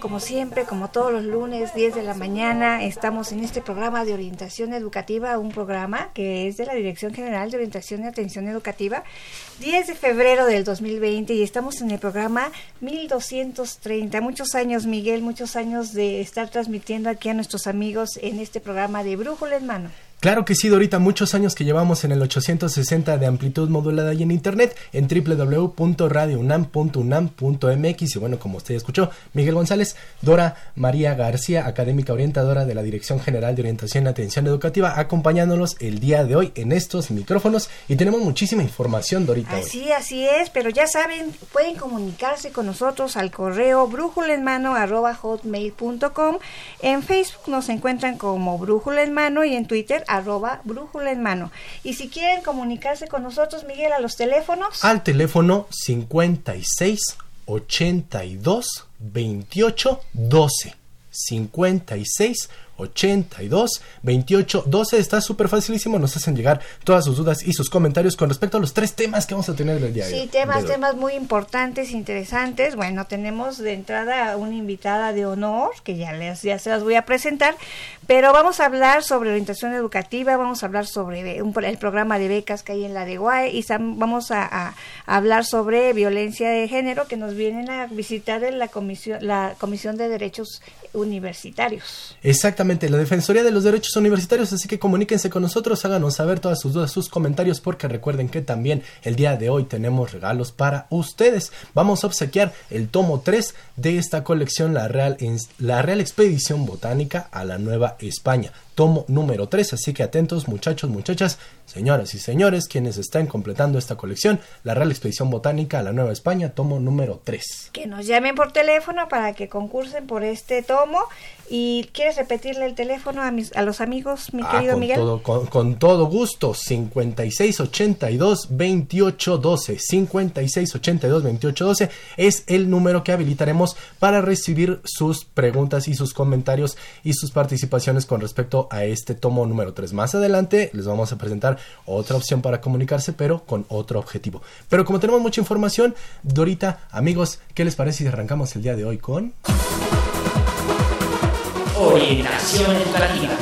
Como siempre, como todos los lunes, 10 de la mañana, estamos en este programa de orientación educativa, un programa que es de la Dirección General de Orientación y Atención Educativa, 10 de febrero del 2020 y estamos en el programa 1230. Muchos años, Miguel, muchos años de estar transmitiendo aquí a nuestros amigos en este programa de Brújula en Mano. Claro que sí, Dorita, muchos años que llevamos en el 860 de amplitud modulada y en internet en www.radiounam.unam.mx y bueno, como usted escuchó, Miguel González, Dora María García, académica orientadora de la Dirección General de Orientación y Atención Educativa, acompañándonos el día de hoy en estos micrófonos y tenemos muchísima información, Dorita. Así, así es, pero ya saben, pueden comunicarse con nosotros al correo brújulenmano.com. En Facebook nos encuentran como Brújula en Mano y en Twitter arroba brújula en mano. Y si quieren comunicarse con nosotros, Miguel, a los teléfonos. Al teléfono 56 82 28 12. 56 82 28 12. Está súper facilísimo. Nos hacen llegar todas sus dudas y sus comentarios con respecto a los tres temas que vamos a tener el día de hoy. Sí, temas, temas muy importantes, interesantes. Bueno, tenemos de entrada una invitada de honor que ya, les, ya se las voy a presentar. Pero vamos a hablar sobre orientación educativa, vamos a hablar sobre un, el programa de becas que hay en la de UAE y vamos a, hablar sobre violencia de género que nos vienen a visitar en la comisión, la Comisión de Derechos Universitarios. Exactamente la Defensoría de los Derechos Universitarios, así que comuníquense con nosotros, háganos saber todas sus dudas, sus comentarios, porque recuerden que también el día de hoy tenemos regalos para ustedes. Vamos a obsequiar el tomo 3 de esta colección, la Real, la Real Expedición Botánica a la Nueva España tomo número 3, así que atentos muchachos, muchachas, señoras y señores, quienes están completando esta colección, la Real Expedición Botánica a la Nueva España, tomo número 3. Que nos llamen por teléfono para que concursen por este tomo y quieres repetirle el teléfono a, mis, a los amigos, mi ah, querido con Miguel. Todo, con, todo gusto, 5682 2812, 5682 2812 es el número que habilitaremos para recibir sus preguntas y sus comentarios y sus participaciones con respecto a este tomo número 3. Más adelante les vamos a presentar otra opción para comunicarse, pero con otro objetivo. Pero como tenemos mucha información, Dorita, amigos, ¿qué les parece si arrancamos el día de hoy con... Orientación educativa.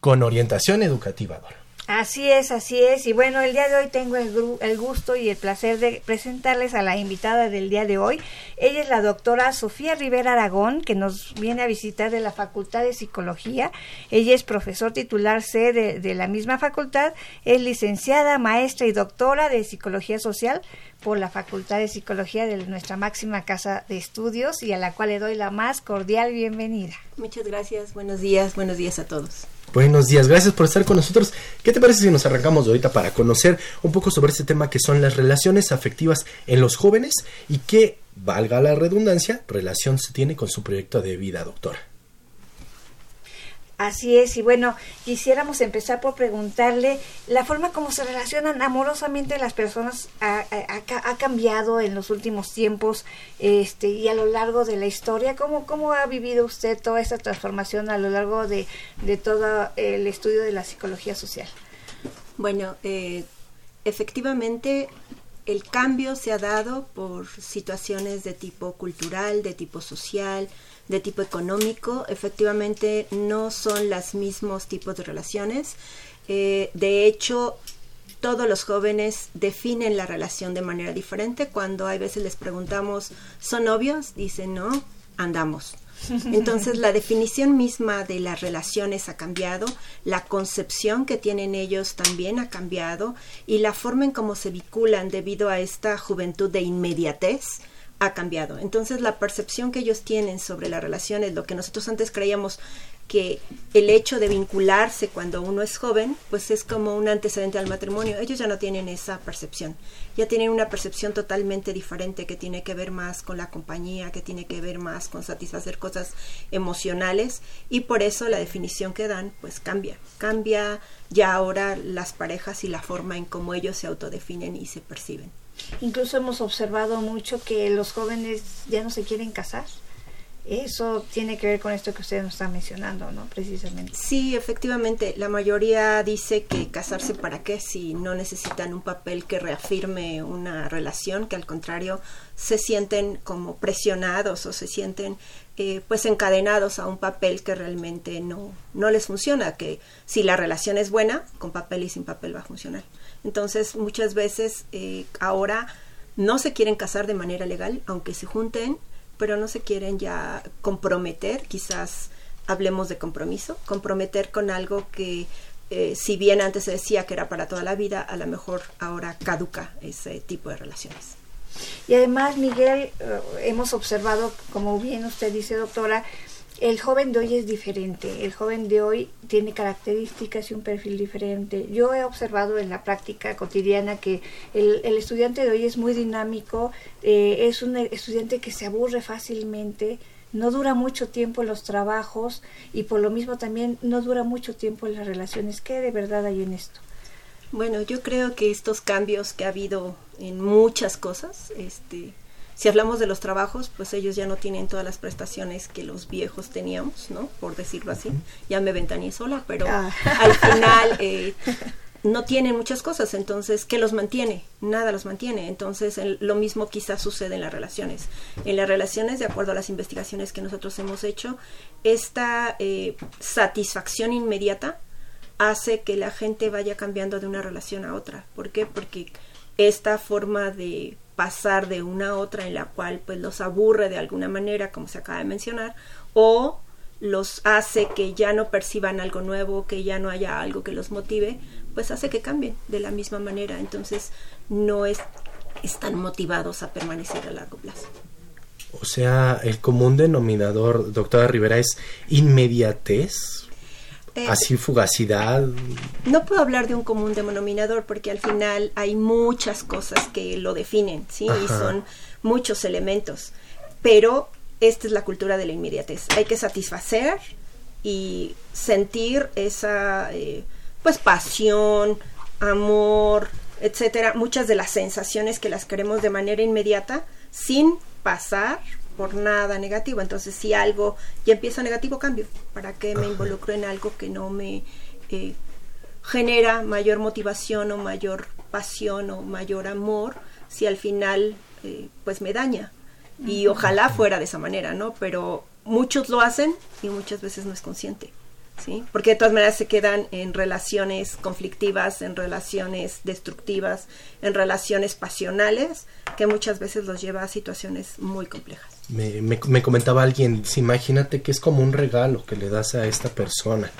Con orientación educativa, Dora. Así es, así es. Y bueno, el día de hoy tengo el, el, gusto y el placer de presentarles a la invitada del día de hoy. Ella es la doctora Sofía Rivera Aragón, que nos viene a visitar de la Facultad de Psicología. Ella es profesor titular C de, de la misma facultad, es licenciada, maestra y doctora de Psicología Social por la Facultad de Psicología de nuestra máxima casa de estudios y a la cual le doy la más cordial bienvenida. Muchas gracias, buenos días, buenos días a todos. Buenos días, gracias por estar con nosotros. ¿Qué te parece si nos arrancamos ahorita para conocer un poco sobre este tema que son las relaciones afectivas en los jóvenes y qué, valga la redundancia, relación se tiene con su proyecto de vida, doctora? Así es, y bueno, quisiéramos empezar por preguntarle, la forma como se relacionan amorosamente las personas ha, cambiado en los últimos tiempos este, y a lo largo de la historia. ¿Cómo, ¿Cómo ha vivido usted toda esta transformación a lo largo de, de todo el estudio de la psicología social? Bueno, eh, efectivamente el cambio se ha dado por situaciones de tipo cultural, de tipo social, de tipo económico, efectivamente no son los mismos tipos de relaciones. Eh, de hecho, todos los jóvenes definen la relación de manera diferente. Cuando hay veces les preguntamos, ¿son novios? Dicen, no, andamos. Entonces la definición misma de las relaciones ha cambiado, la concepción que tienen ellos también ha cambiado y la forma en cómo se vinculan debido a esta juventud de inmediatez ha cambiado. Entonces la percepción que ellos tienen sobre las relaciones, lo que nosotros antes creíamos que el hecho de vincularse cuando uno es joven, pues es como un antecedente al matrimonio. Ellos ya no tienen esa percepción, ya tienen una percepción totalmente diferente que tiene que ver más con la compañía, que tiene que ver más con satisfacer cosas emocionales y por eso la definición que dan pues cambia, cambia ya ahora las parejas y la forma en cómo ellos se autodefinen y se perciben. Incluso hemos observado mucho que los jóvenes ya no se quieren casar. Eso tiene que ver con esto que usted nos está mencionando, ¿no? Precisamente. Sí, efectivamente. La mayoría dice que casarse para qué si no necesitan un papel que reafirme una relación, que al contrario se sienten como presionados o se sienten eh, pues encadenados a un papel que realmente no, no les funciona, que si la relación es buena, con papel y sin papel va a funcionar. Entonces muchas veces eh, ahora no se quieren casar de manera legal, aunque se junten pero no se quieren ya comprometer, quizás hablemos de compromiso, comprometer con algo que eh, si bien antes se decía que era para toda la vida, a lo mejor ahora caduca ese tipo de relaciones. Y además, Miguel, eh, hemos observado, como bien usted dice, doctora, el joven de hoy es diferente. El joven de hoy tiene características y un perfil diferente. Yo he observado en la práctica cotidiana que el, estudiante de hoy es muy dinámico, eh, es un estudiante que se aburre fácilmente, no dura mucho tiempo en los trabajos y por lo mismo también no dura mucho tiempo en las relaciones. ¿Qué de verdad hay en esto? Bueno, yo creo que estos cambios que ha habido en muchas cosas, este, si hablamos de los trabajos, pues ellos ya no tienen todas las prestaciones que los viejos teníamos, ¿no? Por decirlo así. Ya me ventané sola, pero ah. al final eh, no tienen muchas cosas. Entonces, ¿qué los mantiene? Nada los mantiene. Entonces, lo mismo quizás sucede en las relaciones. En las relaciones, de acuerdo a las investigaciones que nosotros hemos hecho, esta eh, satisfacción inmediata hace que la gente vaya cambiando de una relación a otra. ¿Por qué? Porque esta forma de pasar de una a otra en la cual pues los aburre de alguna manera, como se acaba de mencionar, o los hace que ya no perciban algo nuevo, que ya no haya algo que los motive, pues hace que cambien de la misma manera. Entonces no es, están motivados a permanecer a largo plazo. O sea, el común denominador, doctora Rivera, es inmediatez. Eh, así fugacidad. No puedo hablar de un común denominador porque al final hay muchas cosas que lo definen, ¿sí? Y son muchos elementos. Pero esta es la cultura de la inmediatez. Hay que satisfacer y sentir esa, eh, pues, pasión, amor, etcétera. Muchas de las sensaciones que las queremos de manera inmediata sin pasar por nada negativo. Entonces, si algo ya empieza negativo, cambio. ¿Para que me involucro en algo que no me eh, genera mayor motivación o mayor pasión o mayor amor si al final eh, pues me daña? Y ojalá fuera de esa manera, ¿no? Pero muchos lo hacen y muchas veces no es consciente. ¿Sí? Porque de todas maneras se quedan en relaciones conflictivas, en relaciones destructivas, en relaciones pasionales, que muchas veces los lleva a situaciones muy complejas. Me, me, comentaba alguien, imagínate que es como un regalo que le das a esta persona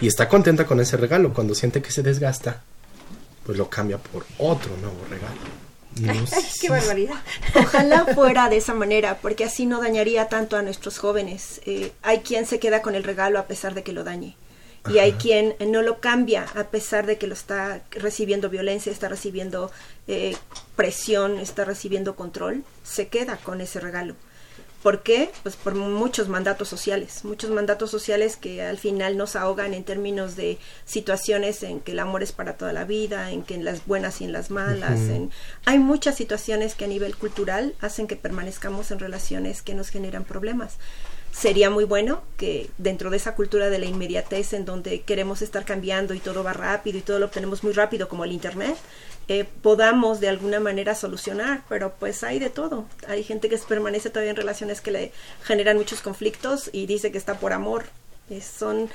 y está contenta con ese regalo. Cuando siente que se desgasta, pues lo cambia por otro nuevo regalo. ¡Qué barbaridad! Ojalá fuera de esa manera, porque así no dañaría tanto a nuestros jóvenes. Eh, hay quien se queda con el regalo a pesar de que lo dañe. Y hay quien no lo cambia a pesar de que lo está recibiendo violencia, está recibiendo eh, presión, está recibiendo control. Se queda con ese regalo. ¿Por qué? Pues por muchos mandatos sociales, muchos mandatos sociales que al final nos ahogan en términos de situaciones en que el amor es para toda la vida, en que en las buenas y en las malas. en... Hay muchas situaciones que a nivel cultural hacen que permanezcamos en relaciones que nos generan problemas sería muy bueno que dentro de esa cultura de la inmediatez en donde queremos estar cambiando y todo va rápido y todo lo obtenemos muy rápido como el Internet, eh, podamos de alguna manera solucionar, pero pues hay de todo. Hay gente que permanece todavía en relaciones que le generan muchos conflictos y dice que está por amor. son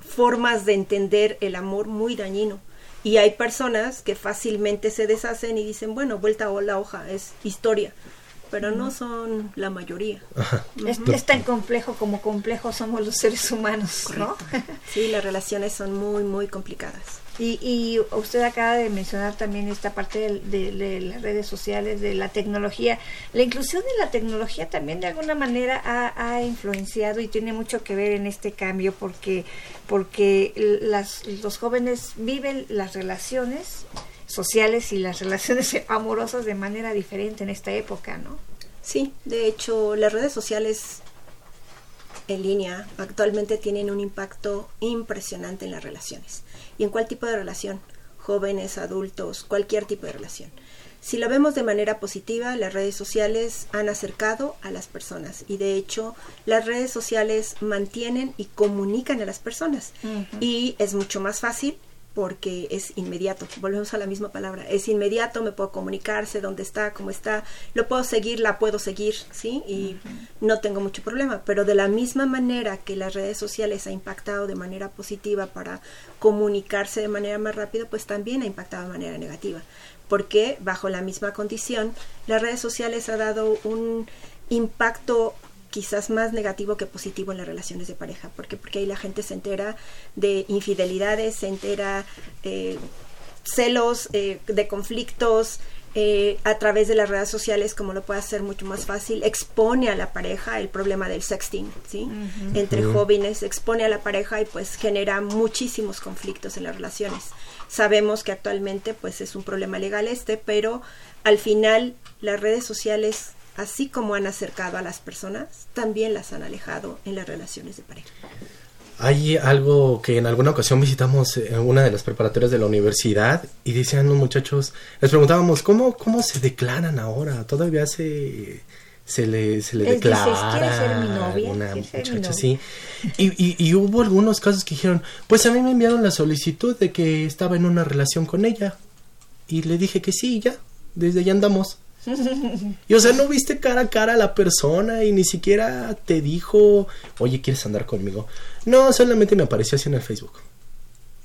formas de entender el amor muy dañino. Y hay personas que fácilmente se deshacen y dicen, bueno, vuelta o la hoja, es historia pero no son la mayoría. Es, es tan complejo como complejos somos los seres humanos, ¿no? Sí, las relaciones son muy, muy complicadas. Y, y usted acaba de mencionar también esta parte de, las redes sociales, de la tecnología. La inclusión de la tecnología también de alguna manera ha, ha influenciado y tiene mucho que ver en este cambio porque, porque las, los jóvenes viven las relaciones sociales y las relaciones amorosas de manera diferente en esta época, ¿no? Sí, de hecho, las redes sociales en línea actualmente tienen un impacto impresionante en las relaciones. ¿Y en cuál tipo de relación? Jóvenes, adultos, cualquier tipo de relación. Si lo vemos de manera positiva, las redes sociales han acercado a las personas y de hecho las redes sociales mantienen y comunican a las personas y es mucho más fácil porque es inmediato. Volvemos a la misma palabra. Es inmediato, me puedo comunicar, sé dónde está, cómo está, lo puedo seguir, la puedo seguir, ¿sí? Y no tengo mucho problema. Pero de la misma manera que las redes sociales ha impactado de manera positiva para comunicarse de manera más rápida, pues también ha impactado de manera negativa. Porque bajo la misma condición, las redes sociales ha dado un impacto quizás más negativo que positivo en las relaciones de pareja. ¿Por qué? Porque ahí la gente se entera de infidelidades, se entera eh, celos, eh, de conflictos, eh, a través de las redes sociales, como lo puede hacer mucho más fácil, expone a la pareja el problema del sexting, ¿sí? Entre jóvenes, expone a la pareja y pues genera muchísimos conflictos en las relaciones. Sabemos que actualmente pues es un problema legal este, pero al final las redes sociales así como han acercado a las personas, también las han alejado en las relaciones de pareja. Hay algo que en alguna ocasión visitamos en una de las preparatorias de la universidad y decían los muchachos, les preguntábamos, ¿cómo, cómo se declaran ahora? Todavía se, se le, se le Les dices, declara "¿Quieres ser mi novia? una ¿Quieres ser mi muchacha novia?" así. Y, y, y hubo algunos casos que dijeron, pues a mí me enviaron la solicitud de que estaba en una relación con ella. Y le dije que sí, ya, desde allá andamos. Y o sea, no viste cara a cara a la persona y ni siquiera te dijo, oye, ¿quieres andar conmigo? No, solamente me apareció así en el Facebook.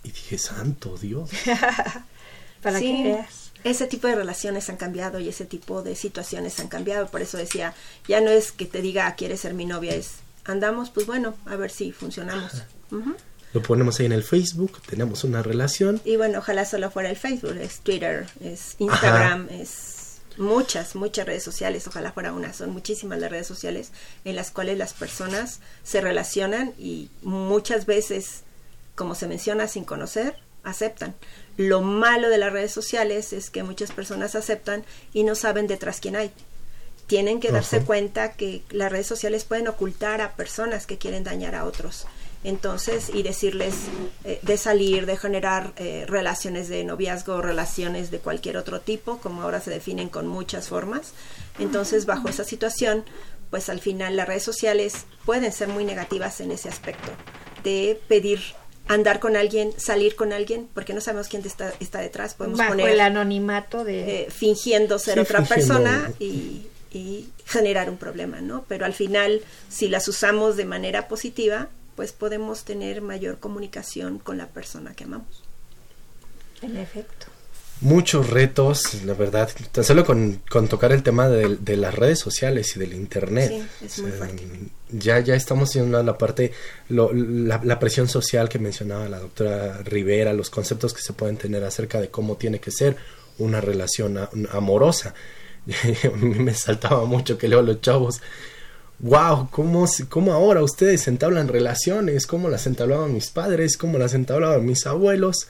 Y dije, santo Dios. Para Sí, que veas. Ese tipo de relaciones han cambiado y ese tipo de situaciones han cambiado. Por eso decía, ya no es que te diga, "Ah, ¿quieres ser mi novia? Es, andamos, pues bueno, a ver si funcionamos. Lo ponemos ahí en el Facebook, tenemos una relación. Y bueno, ojalá solo fuera el Facebook, es Twitter, es Instagram, es muchas, muchas redes sociales, ojalá fuera una, son muchísimas las redes sociales en las cuales las personas se relacionan y muchas veces, como se menciona, sin conocer, aceptan. Lo malo de las redes sociales es que muchas personas aceptan y no saben detrás quién hay. Tienen que darse cuenta que las redes sociales pueden ocultar a personas que quieren dañar a otros. Entonces, y decirles eh, de salir, de generar eh, relaciones de noviazgo, relaciones de cualquier otro tipo, como ahora se definen con muchas formas. Entonces, bajo esa situación, pues al final las redes sociales pueden ser muy negativas en ese aspecto, de pedir andar con alguien, salir con alguien, porque no sabemos quién está, está detrás. Podemos Bajo poner el anonimato de... eh, fingiendo ser Sí, otra fingiendo. persona y, y generar un problema, ¿no? Pero al final, si las usamos de manera positiva, pues podemos tener mayor comunicación con la persona que amamos. En efecto. Muchos retos, la verdad. Tan solo con, con tocar el tema de, de las redes sociales y del internet. Sí, es muy O sea, fuerte. Ya, ya estamos a la parte, lo- la, la presión social que mencionaba la doctora Rivera, los conceptos que se pueden tener acerca de cómo tiene que ser una relación a- amorosa. a mí me saltaba mucho que leo a los chavos. Wow, ¿cómo, ¿cómo ahora ustedes entablan relaciones? ¿Cómo las entablaban mis padres? ¿Cómo las entablaban mis abuelos?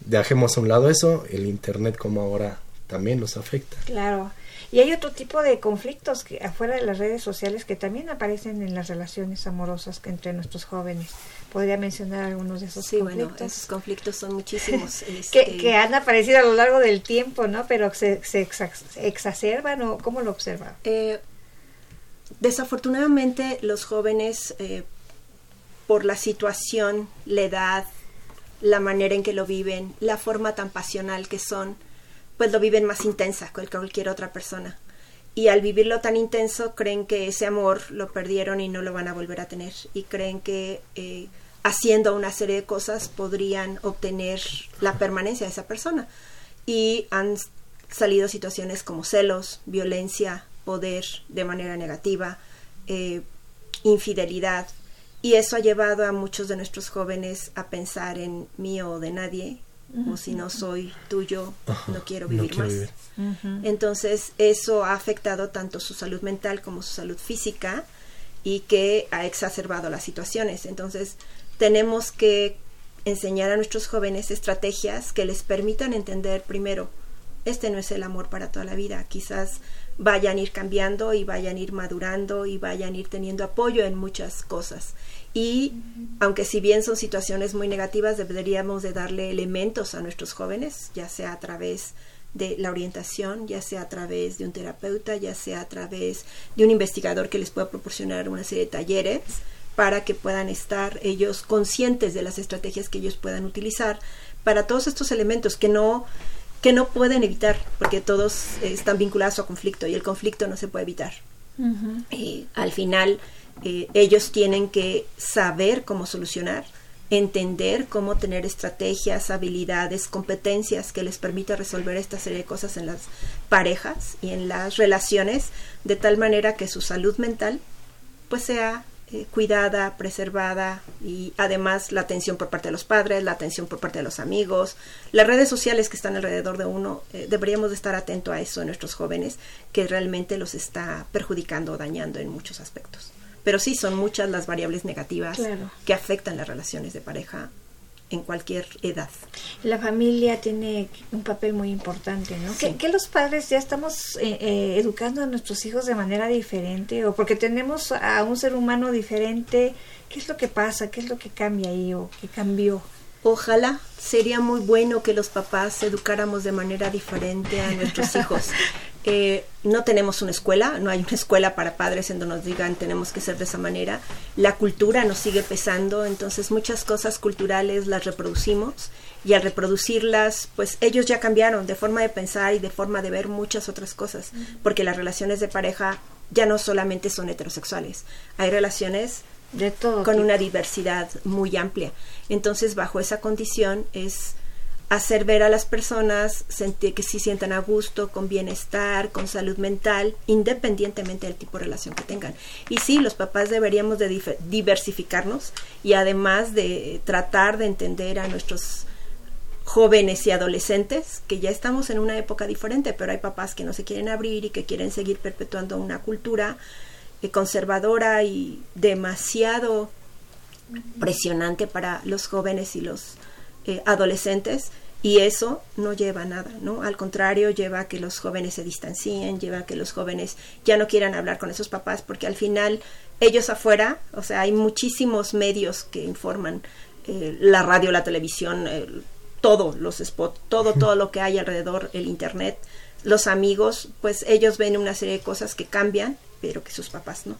Dejemos a un lado eso, el internet como ahora también nos afecta. Claro. Y hay otro tipo de conflictos que afuera de las redes sociales que también aparecen en las relaciones amorosas que entre nuestros jóvenes. Podría mencionar algunos de esos Sí, bueno, conflictos. esos conflictos son muchísimos. que, este, que han aparecido a lo largo del tiempo, ¿no? Pero se, se exa- exacerban o cómo lo observan. Eh, desafortunadamente los jóvenes, eh, por la situación, la edad, la manera en que lo viven, la forma tan pasional que son, pues lo viven más intensa que cualquier otra persona. Y al vivirlo tan intenso, creen que ese amor lo perdieron y no lo van a volver a tener. Y creen que eh, haciendo una serie de cosas podrían obtener la permanencia de esa persona. Y han salido situaciones como celos, violencia, poder de manera negativa, eh, infidelidad, y eso ha llevado a muchos de nuestros jóvenes a pensar en mío o de nadie, o si no soy tuyo, no quiero vivir más. Entonces, eso ha afectado tanto su salud mental como su salud física y que ha exacerbado las situaciones. Entonces, tenemos que enseñar a nuestros jóvenes estrategias que les permitan entender primero, este no es el amor para toda la vida, quizás vayan a ir cambiando y vayan a ir madurando y vayan a ir teniendo apoyo en muchas cosas. Y aunque si bien son situaciones muy negativas, deberíamos de darle elementos a nuestros jóvenes, ya sea a través de la orientación, ya sea a través de un terapeuta, ya sea a través de un investigador que les pueda proporcionar una serie de talleres para que puedan estar ellos conscientes de las estrategias que ellos puedan utilizar para todos estos elementos que no que no pueden evitar porque todos están vinculados a conflicto y el conflicto no se puede evitar. al final eh, ellos tienen que saber cómo solucionar, entender cómo tener estrategias, habilidades, competencias que les permita resolver esta serie de cosas en las parejas y en las relaciones, de tal manera que su salud mental pues sea eh, cuidada, preservada y además la atención por parte de los padres, la atención por parte de los amigos, las redes sociales que están alrededor de uno, eh, deberíamos de estar atentos a eso en nuestros jóvenes que realmente los está perjudicando o dañando en muchos aspectos. Pero sí, son muchas las variables negativas que afectan las relaciones de pareja en cualquier edad. La familia tiene un papel muy importante, ¿no? ¿Que, los padres ya estamos eh, eh, educando a nuestros hijos de manera diferente o porque tenemos a un ser humano diferente? ¿Qué es lo que pasa? ¿Qué es lo que cambia ahí o qué cambió? Ojalá sería muy bueno que los papás educáramos de manera diferente a nuestros hijos. Eh, no tenemos una escuela, no hay una escuela para padres en donde nos digan tenemos que ser de esa manera. La cultura nos sigue pesando, entonces muchas cosas culturales las reproducimos y al reproducirlas, pues ellos ya cambiaron de forma de pensar y de forma de ver muchas otras cosas, porque las relaciones de pareja ya no solamente son heterosexuales, hay relaciones de todo con una diversidad muy amplia. Entonces, bajo esa condición es hacer ver a las personas sentir que sí sientan a gusto, con bienestar, con salud mental, independientemente del tipo de relación que tengan. Y sí, los papás deberíamos de diversificarnos y además de tratar de entender a nuestros jóvenes y adolescentes, que ya estamos en una época diferente, pero hay papás que no se quieren abrir y que quieren seguir perpetuando una cultura eh, conservadora y demasiado presionante para los jóvenes y los eh, adolescentes y eso no lleva a nada, ¿no? Al contrario, lleva a que los jóvenes se distancien, lleva a que los jóvenes ya no quieran hablar con esos papás, porque al final ellos afuera, o sea, hay muchísimos medios que informan, eh, la radio, la televisión, todo, los spots, todo, todo lo que hay alrededor, el internet, los amigos, pues ellos ven una serie de cosas que cambian, pero que sus papás no.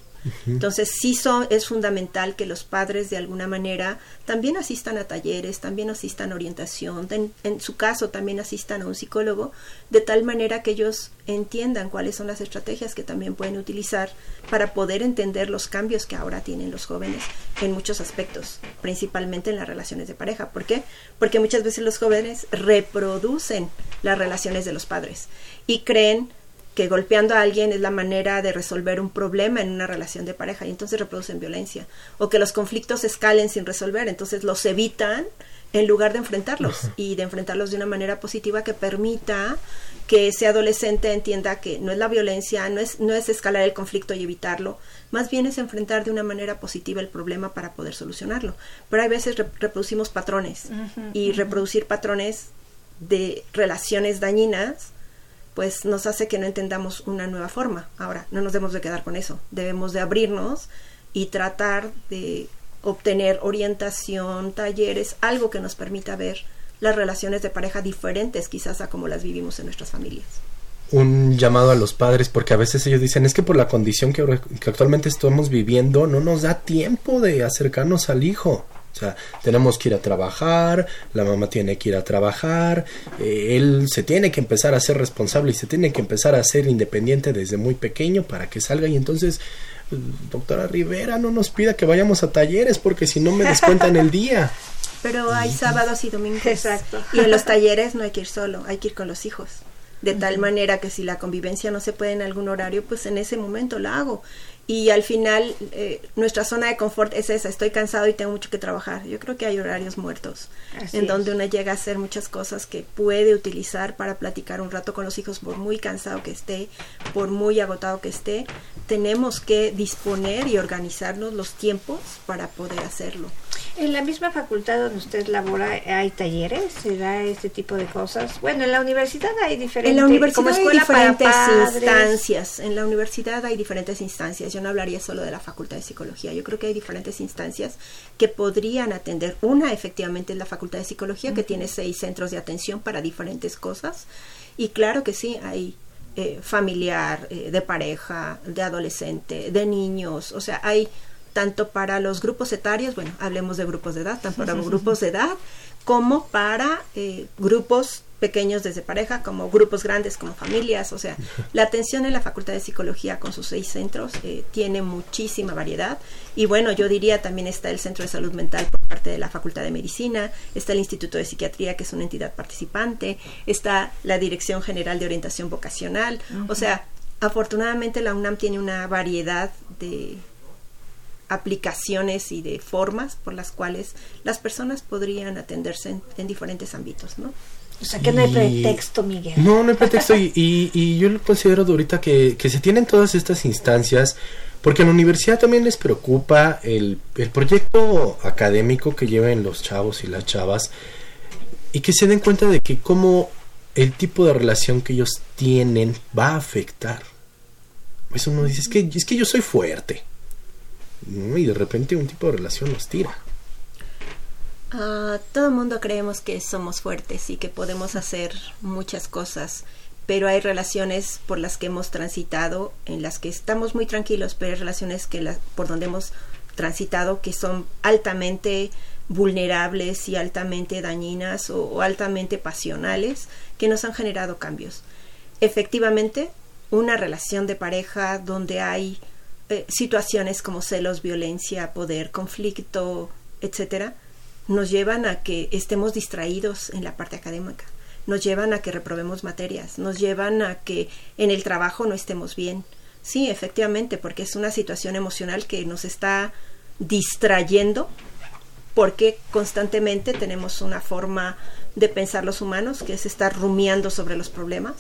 Entonces sí es fundamental que los padres de alguna manera también asistan a talleres, también asistan a orientación, en, su caso también asistan a un psicólogo, de tal manera que ellos entiendan cuáles son las estrategias que también pueden utilizar para poder entender los cambios que ahora tienen los jóvenes en muchos aspectos, principalmente en las relaciones de pareja. ¿Por qué? Porque muchas veces los jóvenes reproducen las relaciones de los padres y creen que golpeando a alguien es la manera de resolver un problema en una relación de pareja y entonces reproducen violencia. O que los conflictos escalen sin resolver, entonces los evitan en lugar de enfrentarlos y de enfrentarlos de una manera positiva que permita que ese adolescente entienda que no es la violencia, no es, no es escalar el conflicto y evitarlo, más bien es enfrentar de una manera positiva el problema para poder solucionarlo. Pero hay veces reproducimos patrones y reproducir patrones de relaciones dañinas pues nos hace que no entendamos una nueva forma. Ahora, no nos debemos de quedar con eso, debemos de abrirnos y tratar de obtener orientación, talleres, algo que nos permita ver las relaciones de pareja diferentes quizás a como las vivimos en nuestras familias. Un llamado a los padres porque a veces ellos dicen es que por la condición que, que actualmente estamos viviendo no nos da tiempo de acercarnos al hijo. O sea, tenemos que ir a trabajar, la mamá tiene que ir a trabajar, eh, él se tiene que empezar a ser responsable y se tiene que empezar a ser independiente desde muy pequeño para que salga y entonces doctora Rivera no nos pida que vayamos a talleres porque si no me descuentan el día. Pero hay sábados y domingos. Exacto. Y en los talleres no hay que ir solo, hay que ir con los hijos. de tal manera que si la convivencia no se puede en algún horario, pues en ese momento la hago y al final eh, nuestra zona de confort es esa, estoy cansado y tengo mucho que trabajar. Yo creo que hay horarios muertos en donde uno llega a hacer muchas cosas que puede utilizar para platicar un rato con los hijos por muy cansado que esté, por muy agotado que esté. Tenemos que disponer y organizarnos los tiempos para poder hacerlo. En la misma facultad donde usted labora hay talleres, se da este tipo de cosas. Bueno, en la universidad hay diferentes En la universidad hay diferentes instancias. En la universidad hay diferentes instancias. Yo no hablaría solo de la Facultad de Psicología. Yo creo que hay diferentes instancias que podrían atender. Una, efectivamente, es la Facultad de Psicología, que tiene seis centros de atención para diferentes cosas. Y claro que sí, hay eh, familiar, eh, de pareja, de adolescente, de niños. O sea, hay tanto para los grupos etarios, bueno, hablemos de grupos de edad, tanto para grupos de edad como para eh, grupos pequeños desde pareja, como grupos grandes, como familias. O sea, la atención en la Facultad de Psicología con sus seis centros eh, tiene muchísima variedad. Y bueno, yo diría también está el Centro de Salud Mental por parte de la Facultad de Medicina, está el Instituto de Psiquiatría, que es una entidad participante, está la Dirección General de Orientación Vocacional. O sea, afortunadamente la UNAM tiene una variedad de aplicaciones y de formas por las cuales las personas podrían atenderse en, diferentes ámbitos, ¿no? O sea, que no hay pretexto, Miguel. No, no hay pretexto y, y, yo lo considero ahorita que, que se tienen todas estas instancias porque a la universidad también les preocupa el, el proyecto académico que lleven los chavos y las chavas y que se den cuenta de que cómo el tipo de relación que ellos tienen va a afectar. Eso uno dice, es que, es que yo soy fuerte y de repente un tipo de relación nos tira. Uh, todo el mundo creemos que somos fuertes y que podemos hacer muchas cosas, pero hay relaciones por las que hemos transitado, en las que estamos muy tranquilos, pero hay relaciones que por donde hemos transitado que son altamente vulnerables y altamente dañinas o altamente pasionales que nos han generado cambios. Efectivamente, una relación de pareja donde hay eh, situaciones como celos, violencia, poder, conflicto, etcétera, nos llevan a que estemos distraídos en la parte académica, nos llevan a que reprobemos materias, nos llevan a que en el trabajo no estemos bien. Sí, efectivamente, porque es una situación emocional que nos está distrayendo porque constantemente tenemos una forma de pensar los humanos que es estar rumiando sobre los problemas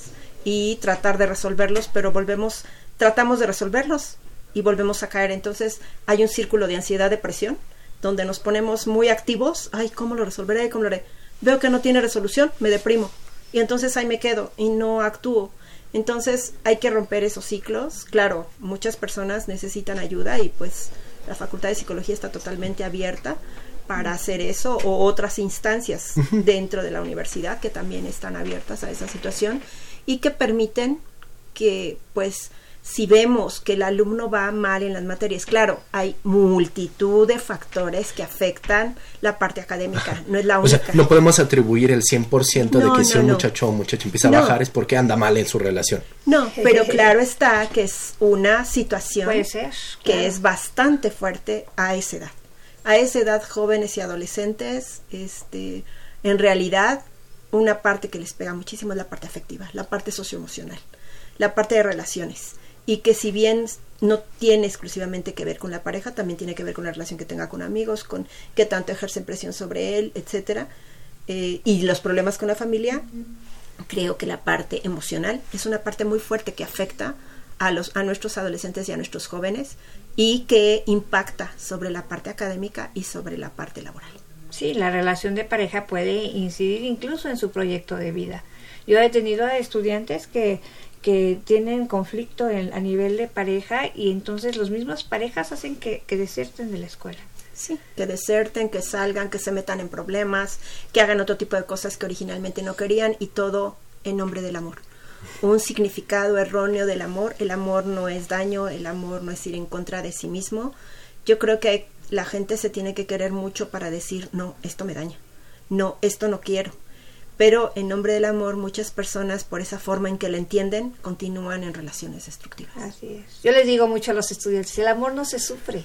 y tratar de resolverlos, pero volvemos, tratamos de resolverlos, y volvemos a caer. Entonces hay un círculo de ansiedad, depresión, donde nos ponemos muy activos. Ay, ¿cómo lo resolveré? ¿Cómo lo haré? Veo que no tiene resolución, me deprimo. Y entonces ahí me quedo y no actúo. Entonces hay que romper esos ciclos. Claro, muchas personas necesitan ayuda y pues la Facultad de Psicología está totalmente abierta para hacer eso o otras instancias dentro de la universidad que también están abiertas a esa situación y que permiten que pues si vemos que el alumno va mal en las materias, claro, hay multitud de factores que afectan la parte académica, no es la única. O sea, no podemos atribuir el 100% de que si un muchacho o muchacha empieza a bajar es porque anda mal en su relación. No, pero claro está que es una situación que es bastante fuerte a esa edad. A esa edad, jóvenes y adolescentes, este, en realidad, una parte que les pega muchísimo es la parte afectiva, la parte socioemocional, la parte de relaciones y que si bien no tiene exclusivamente que ver con la pareja, también tiene que ver con la relación que tenga con amigos, con qué tanto ejercen presión sobre él, etcétera, eh, y los problemas con la familia, creo que la parte emocional es una parte muy fuerte que afecta a los a nuestros adolescentes y a nuestros jóvenes y que impacta sobre la parte académica y sobre la parte laboral. Sí, la relación de pareja puede incidir incluso en su proyecto de vida. Yo he tenido estudiantes que que tienen conflicto a nivel de pareja y entonces los mismos parejas hacen que, que deserten de la escuela. Sí, que deserten, que salgan, que se metan en problemas, que hagan otro tipo de cosas que originalmente no querían y todo en nombre del amor. Un significado erróneo del amor. El amor no es daño, el amor no es ir en contra de sí mismo. Yo creo que la gente se tiene que querer mucho para decir, no, esto me daña. No, esto no quiero pero en nombre del amor muchas personas por esa forma en que lo entienden continúan en relaciones destructivas. Así es. Yo les digo mucho a los estudiantes, el amor no se sufre.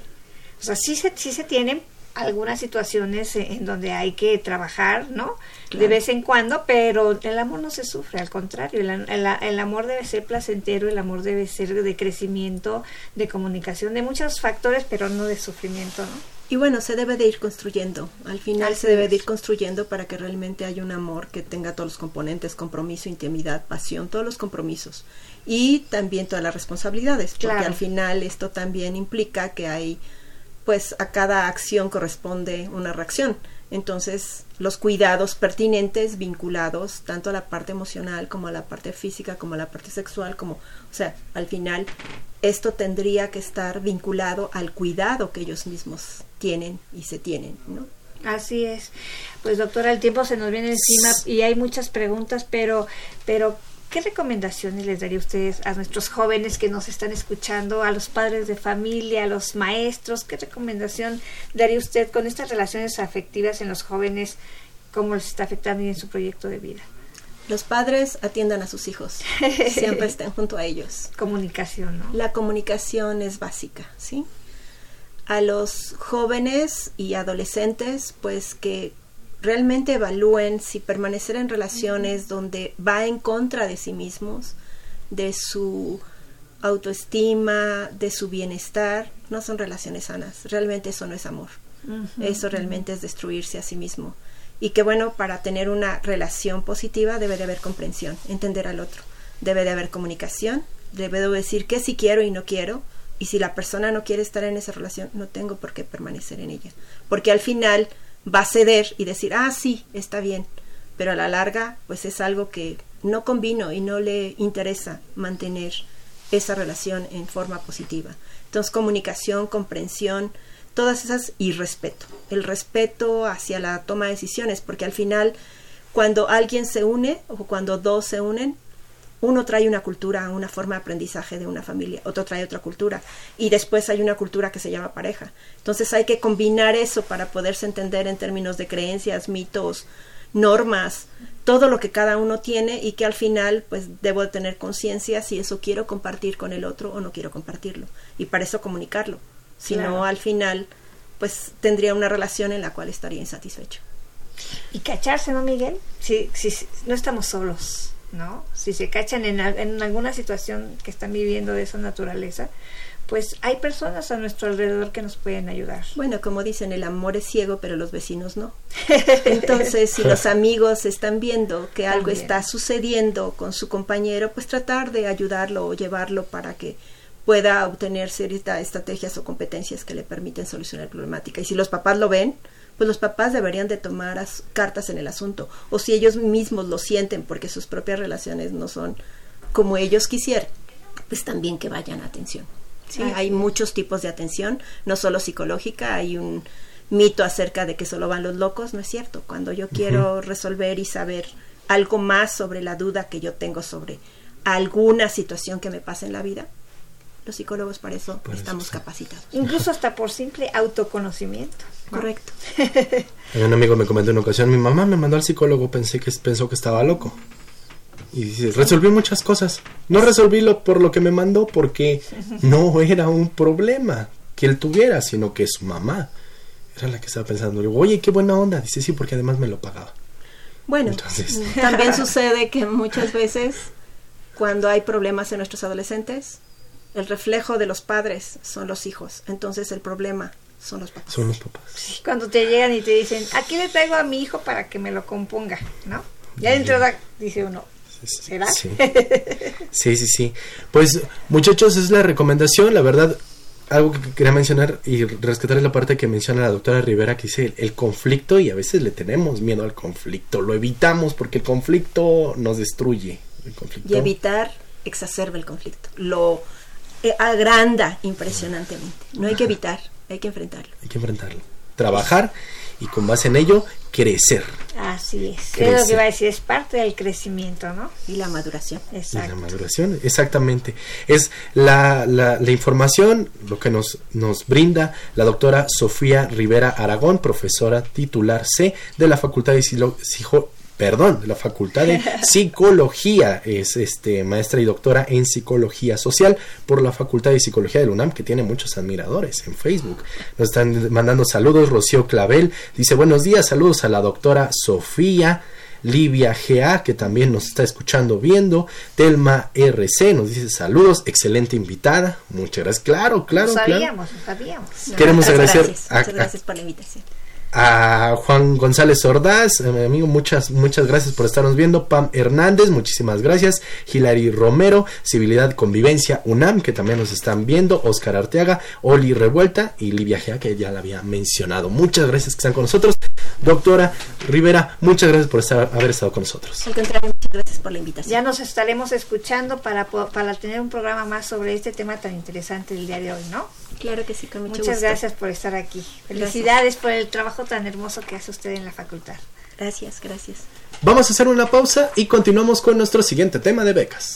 O sea, sí se, sí se tienen algunas situaciones en donde hay que trabajar, ¿no? De vez en cuando, pero el amor no se sufre, al contrario, el, el- el amor debe ser placentero, el amor debe ser de crecimiento, de comunicación, de muchos factores, pero no de sufrimiento, ¿no? Y bueno, se debe de ir construyendo. Al final Así se debe es. de ir construyendo para que realmente haya un amor que tenga todos los componentes, compromiso, intimidad, pasión, todos los compromisos. Y también todas las responsabilidades, porque Claro. al final esto también implica que hay, pues a cada acción corresponde una reacción. Entonces, los cuidados pertinentes vinculados tanto a la parte emocional como a la parte física, como a la parte sexual, como, o sea, al final esto tendría que estar vinculado al cuidado que ellos mismos tienen y se tienen, ¿no? Así es. Pues doctora, el tiempo se nos viene encima y hay muchas preguntas, pero, pero ¿qué recomendaciones les daría ustedes a nuestros jóvenes que nos están escuchando, a los padres de familia, a los maestros? ¿Qué recomendación daría usted con estas relaciones afectivas en los jóvenes? ¿Cómo les está afectando y en su proyecto de vida? Los padres atiendan a sus hijos, siempre estén junto a ellos. Comunicación, ¿no? La comunicación es básica, ¿sí? A los jóvenes y adolescentes, pues que realmente evalúen si permanecer en relaciones donde va en contra de sí mismos, de su autoestima, de su bienestar, no son relaciones sanas. Realmente eso no es amor. Eso realmente es destruirse a sí mismo. Y que bueno, para tener una relación positiva debe de haber comprensión, entender al otro. Debe de haber comunicación, debe de decir qué sí quiero y no quiero. Y si la persona no quiere estar en esa relación, no tengo por qué permanecer en ella. Porque al final va a ceder y decir, ah, sí, está bien. Pero a la larga, pues es algo que no combino y no le interesa mantener esa relación en forma positiva. Entonces, comunicación, comprensión, todas esas y respeto. El respeto hacia la toma de decisiones, porque al final, cuando alguien se une o cuando dos se unen, uno trae una cultura, una forma de aprendizaje de una familia, otro trae otra cultura y después hay una cultura que se llama pareja. Entonces hay que combinar eso para poderse entender en términos de creencias, mitos, normas, todo lo que cada uno tiene y que al final pues debo de tener conciencia si eso quiero compartir con el otro o no quiero compartirlo y para eso comunicarlo. Si Claro. no al final pues tendría una relación en la cual estaría insatisfecho. Y cacharse, ¿no, Miguel? Si, si, si- no estamos solos, ¿no? Si se cachan en, al- en alguna situación que están viviendo de esa naturaleza, pues hay personas a nuestro alrededor que nos pueden ayudar. Bueno, como dicen, el amor es ciego, pero los vecinos no. Entonces, si los amigos están viendo que algo También. está sucediendo con su compañero, pues tratar de ayudarlo o llevarlo para que pueda obtener ciertas estrategias o competencias que le permiten solucionar la problemática. Y si los papás lo ven, pues los papás deberían de tomar as- cartas en el asunto. O si ellos mismos lo sienten porque sus propias relaciones no son como ellos quisieran, pues también que vayan a atención. Sí, hay muchos tipos de atención, no solo psicológica, hay un mito acerca de que solo van los locos, no es cierto. Cuando yo quiero resolver y saber algo más sobre la duda que yo tengo sobre alguna situación que me pasa en la vida, los psicólogos para eso Por eso estamos sí. capacitados. Incluso hasta por simple autoconocimiento. ¿no? Correcto. Un amigo me comentó en una ocasión, mi mamá me mandó al psicólogo, pensé que pensó que estaba loco. Y dice, resolví muchas cosas. No resolví lo, por lo que me mandó porque no era un problema que él tuviera, sino que su mamá era la que estaba pensando. Le digo, oye, qué buena onda. Dice, sí, porque además me lo pagaba. Bueno, Entonces- también sucede que muchas veces cuando hay problemas en nuestros adolescentes, el reflejo de los padres son los hijos. Entonces el problema son los papás. Son los papás. Cuando te llegan y te dicen, aquí le traigo a mi hijo para que me lo componga, ¿no? Ya de entrada dice uno, ¿será? Sí. sí, sí, sí. Pues, muchachos, es la recomendación. La verdad, algo que quería mencionar y rescatar es la parte que menciona la doctora Rivera, que dice el, el conflicto, y a veces le tenemos miedo al conflicto. Lo evitamos porque el conflicto nos destruye. El conflicto. Y evitar exacerba el conflicto. Lo agranda impresionantemente. No hay que evitar, hay que enfrentarlo. Hay que enfrentarlo. Trabajar y con base en ello, crecer. Así es. Crece. Es lo que iba a decir, es parte del crecimiento, ¿no? Y la maduración. Y la maduración, exactamente. Es la, la, la información, lo que nos, nos brinda la doctora Sofía Rivera Aragón, profesora titular C de la Facultad de Psijo- perdón, la Facultad de Psicología. Es este maestra y doctora en Psicología Social por la Facultad de Psicología del UNAM, que tiene muchos admiradores en Facebook. Nos están mandando saludos. Rocío Clavel dice buenos días, saludos a la doctora Sofía. Livia GA, que también nos está escuchando, viendo. Telma RC nos dice saludos, excelente invitada. Muchas gracias. Claro, claro, Lo claro. sabíamos, lo sabíamos. Queremos Muchas agradecer gracias, a- muchas gracias por la invitación. A Juan González Ordaz, eh, mi amigo, muchas, muchas gracias por estarnos viendo. Pam Hernández, muchísimas gracias. Hilary Romero, Civilidad, Convivencia, UNAM, que también nos están viendo. Oscar Arteaga, Oli Revuelta y Livia Gea, que ya la había mencionado. Muchas gracias que están con nosotros. Doctora Rivera, muchas gracias por estar, haber estado con nosotros. Al contrario, muchas gracias por la invitación. Ya nos estaremos escuchando para, para tener un programa más sobre este tema tan interesante del día de hoy, ¿no? Claro que sí, con mucho Muchas gusto. gracias por estar aquí. Felicidades por el trabajo tan hermoso que hace usted en la facultad. Gracias, gracias. Vamos a hacer una pausa y continuamos con nuestro siguiente tema de becas.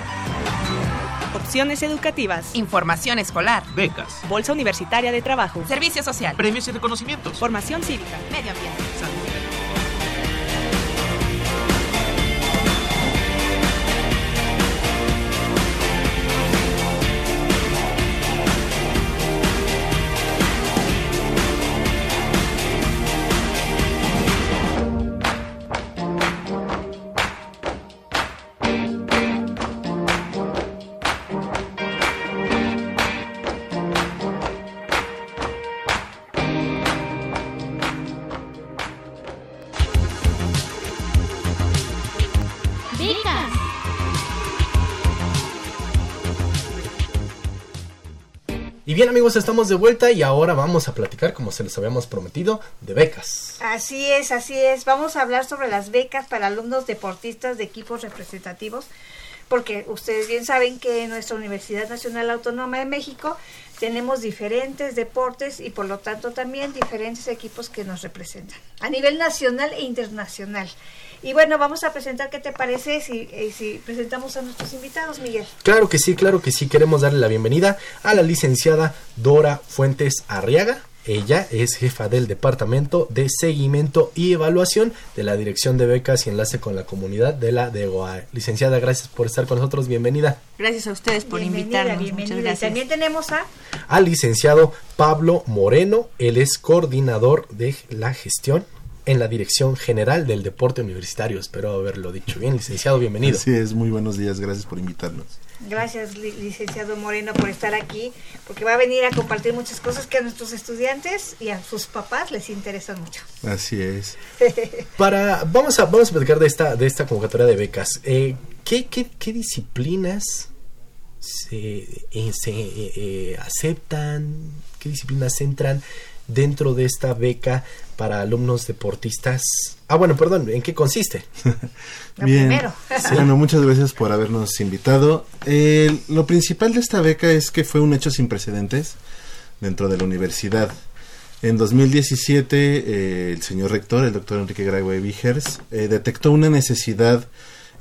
Opciones educativas. Información escolar. Becas, Bolsa Universitaria de Trabajo. Servicio Social. premios y reconocimientos. Formación cívica. Medio ambiente. Bien amigos, estamos de vuelta y ahora vamos a platicar, como se les habíamos prometido, de becas. Así es, así es. Vamos a hablar sobre las becas para alumnos deportistas de equipos representativos, porque ustedes bien saben que en nuestra Universidad Nacional Autónoma de México tenemos diferentes deportes y por lo tanto también diferentes equipos que nos representan a nivel nacional e internacional. Y bueno, vamos a presentar qué te parece si, eh, si presentamos a nuestros invitados, Miguel. Claro que sí, claro que sí. Queremos darle la bienvenida a la licenciada Dora Fuentes Arriaga. Ella es jefa del Departamento de Seguimiento y Evaluación de la Dirección de Becas y Enlace con la Comunidad de la DEGOA. Licenciada, gracias por estar con nosotros. Bienvenida. Gracias a ustedes por bienvenida, invitarnos. bienvenida. Muchas Y gracias. también tenemos a Al licenciado Pablo Moreno. Él es coordinador de la gestión en la Dirección General del Deporte Universitario. Espero haberlo dicho bien. Licenciado, bienvenido. Así es, muy buenos días, gracias por invitarnos. Gracias, li- licenciado Moreno, por estar aquí, porque va a venir a compartir muchas cosas que a nuestros estudiantes y a sus papás les interesan mucho. Así es. Para, vamos a, vamos a platicar de esta, de esta convocatoria de becas. Eh, ¿qué, qué, qué disciplinas se, eh, se eh, eh, aceptan? ¿Qué disciplinas entran dentro de esta beca para alumnos deportistas? Ah, bueno, perdón, ¿en qué consiste? Bien. primero. Bueno, muchas gracias por habernos invitado. Eh, lo principal de esta beca es que fue un hecho sin precedentes dentro de la universidad. En 2017, eh, el señor rector, el doctor Enrique Graue Vigers, eh, detectó una necesidad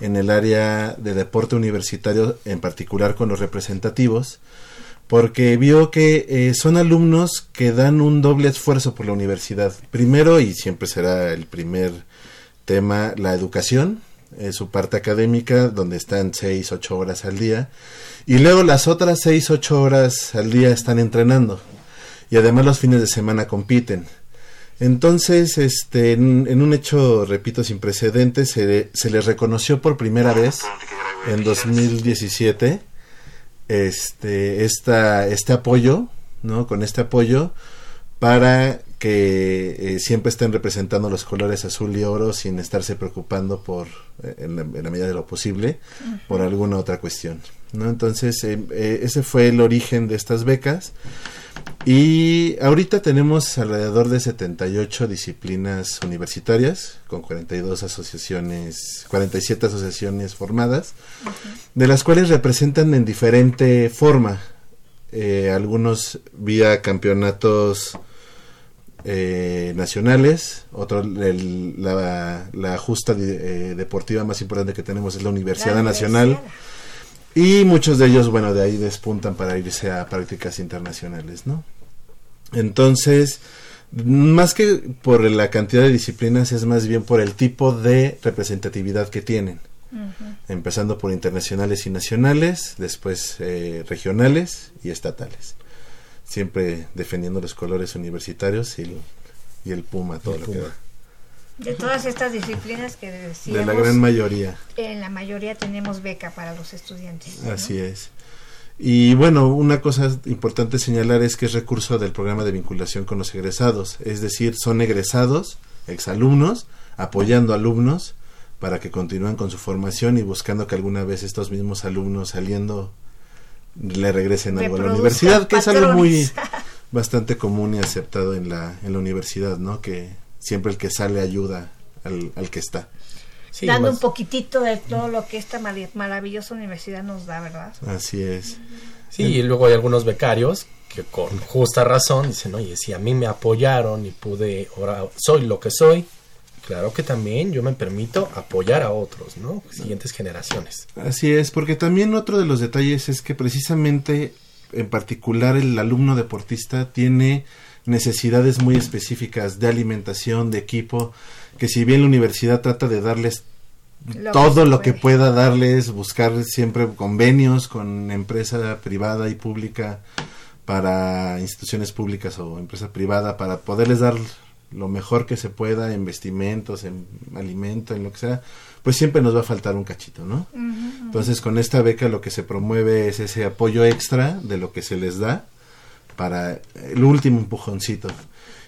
en el área de deporte universitario, en particular con los representativos, porque vio que eh, son alumnos que dan un doble esfuerzo por la universidad. Primero, y siempre será el primer tema, la educación, eh, su parte académica, donde están seis, ocho horas al día, y luego las otras seis, ocho horas al día están entrenando, y además los fines de semana compiten. Entonces, este, en, en un hecho, repito, sin precedentes, se, se les reconoció por primera vez en 2017 este, esta, este apoyo, ¿no? Con este apoyo para que eh, siempre estén representando los colores azul y oro sin estarse preocupando por, eh, en, la, en la medida de lo posible, por alguna otra cuestión. ¿no? Entonces, eh, eh, ese fue el origen de estas becas. Y ahorita tenemos alrededor de 78 disciplinas universitarias, con 42 asociaciones, 47 asociaciones formadas, de las cuales representan en diferente forma. Algunos vía campeonatos eh, nacionales, otro el- la, la justa de- eh, deportiva más importante que tenemos es la Universidad La Nacional. Y muchos de ellos, bueno, de ahí despuntan para irse a prácticas internacionales, ¿no? Entonces, más que por la cantidad de disciplinas, es más bien por el tipo de representatividad que tienen. Empezando por internacionales y nacionales, después eh, regionales y estatales. Siempre defendiendo los colores universitarios y el, y el puma, todo El lo que puma. da. De todas estas disciplinas que De decíamos, la gran mayoría. en la mayoría tenemos beca para los estudiantes. ¿no? Así es. Y bueno, una cosa importante señalar es que es recurso del programa de vinculación con los egresados, es decir, son egresados, exalumnos, apoyando alumnos para que continúen con su formación y buscando que alguna vez estos mismos alumnos saliendo le regresen algo a la universidad, que es algo muy bastante común y aceptado en la, en la universidad, ¿no? Que siempre el que sale ayuda al, al que está. Sí, Dando más- un poquitito de todo lo que esta maravillosa universidad nos da, ¿verdad? Así es. Sí, y luego hay algunos becarios que con justa razón dicen, oye, si a mí me apoyaron y pude, ahora soy lo que soy, claro que también yo me permito apoyar a otros, ¿no? Siguientes generaciones. Así es, porque también otro de los detalles es que precisamente, en particular, el alumno deportista tiene necesidades muy específicas de alimentación, de equipo, que si bien la universidad trata de darles Lo todo lo que pueda darles, buscar siempre convenios con empresa privada y pública para instituciones públicas o empresa privada para poderles dar lo mejor que se pueda en vestimentos, en alimento, en lo que sea, pues siempre nos va a faltar un cachito, ¿no? Entonces con esta beca lo que se promueve es ese apoyo extra de lo que se les da para el último empujoncito.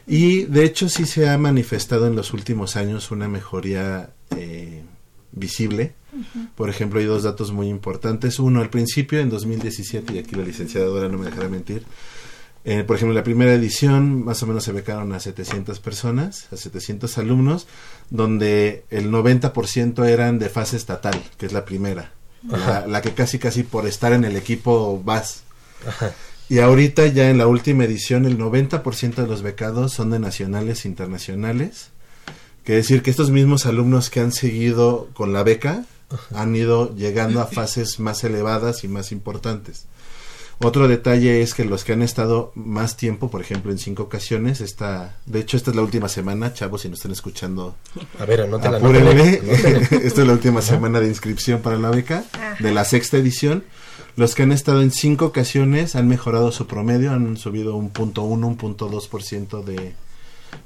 Y de hecho sí se ha manifestado en los últimos años una mejoría eh, visible. Por ejemplo, hay dos datos muy importantes. Uno, al principio, en 2017, y aquí la licenciada Dora no me dejará mentir, eh, por ejemplo, en la primera edición más o menos se becaron a 700 personas, a 700 alumnos, donde el 90% eran de fase estatal, que es la primera, la, la que casi casi por estar en el equipo vas. Y ahorita ya en la última edición el 90% de los becados son de nacionales e internacionales. Quiere decir que estos mismos alumnos que han seguido con la beca han ido llegando a fases más elevadas y más importantes. Otro detalle es que los que han estado más tiempo, por ejemplo, en cinco ocasiones, esta, de hecho esta es la última semana, chavos, si nos están escuchando, A ver, anótela, apúrenle. anótela, anótela. esta es la última semana de inscripción para la beca de la sexta edición. Los que han estado en cinco ocasiones han mejorado su promedio, han subido un punto uno, un punto dos por ciento de,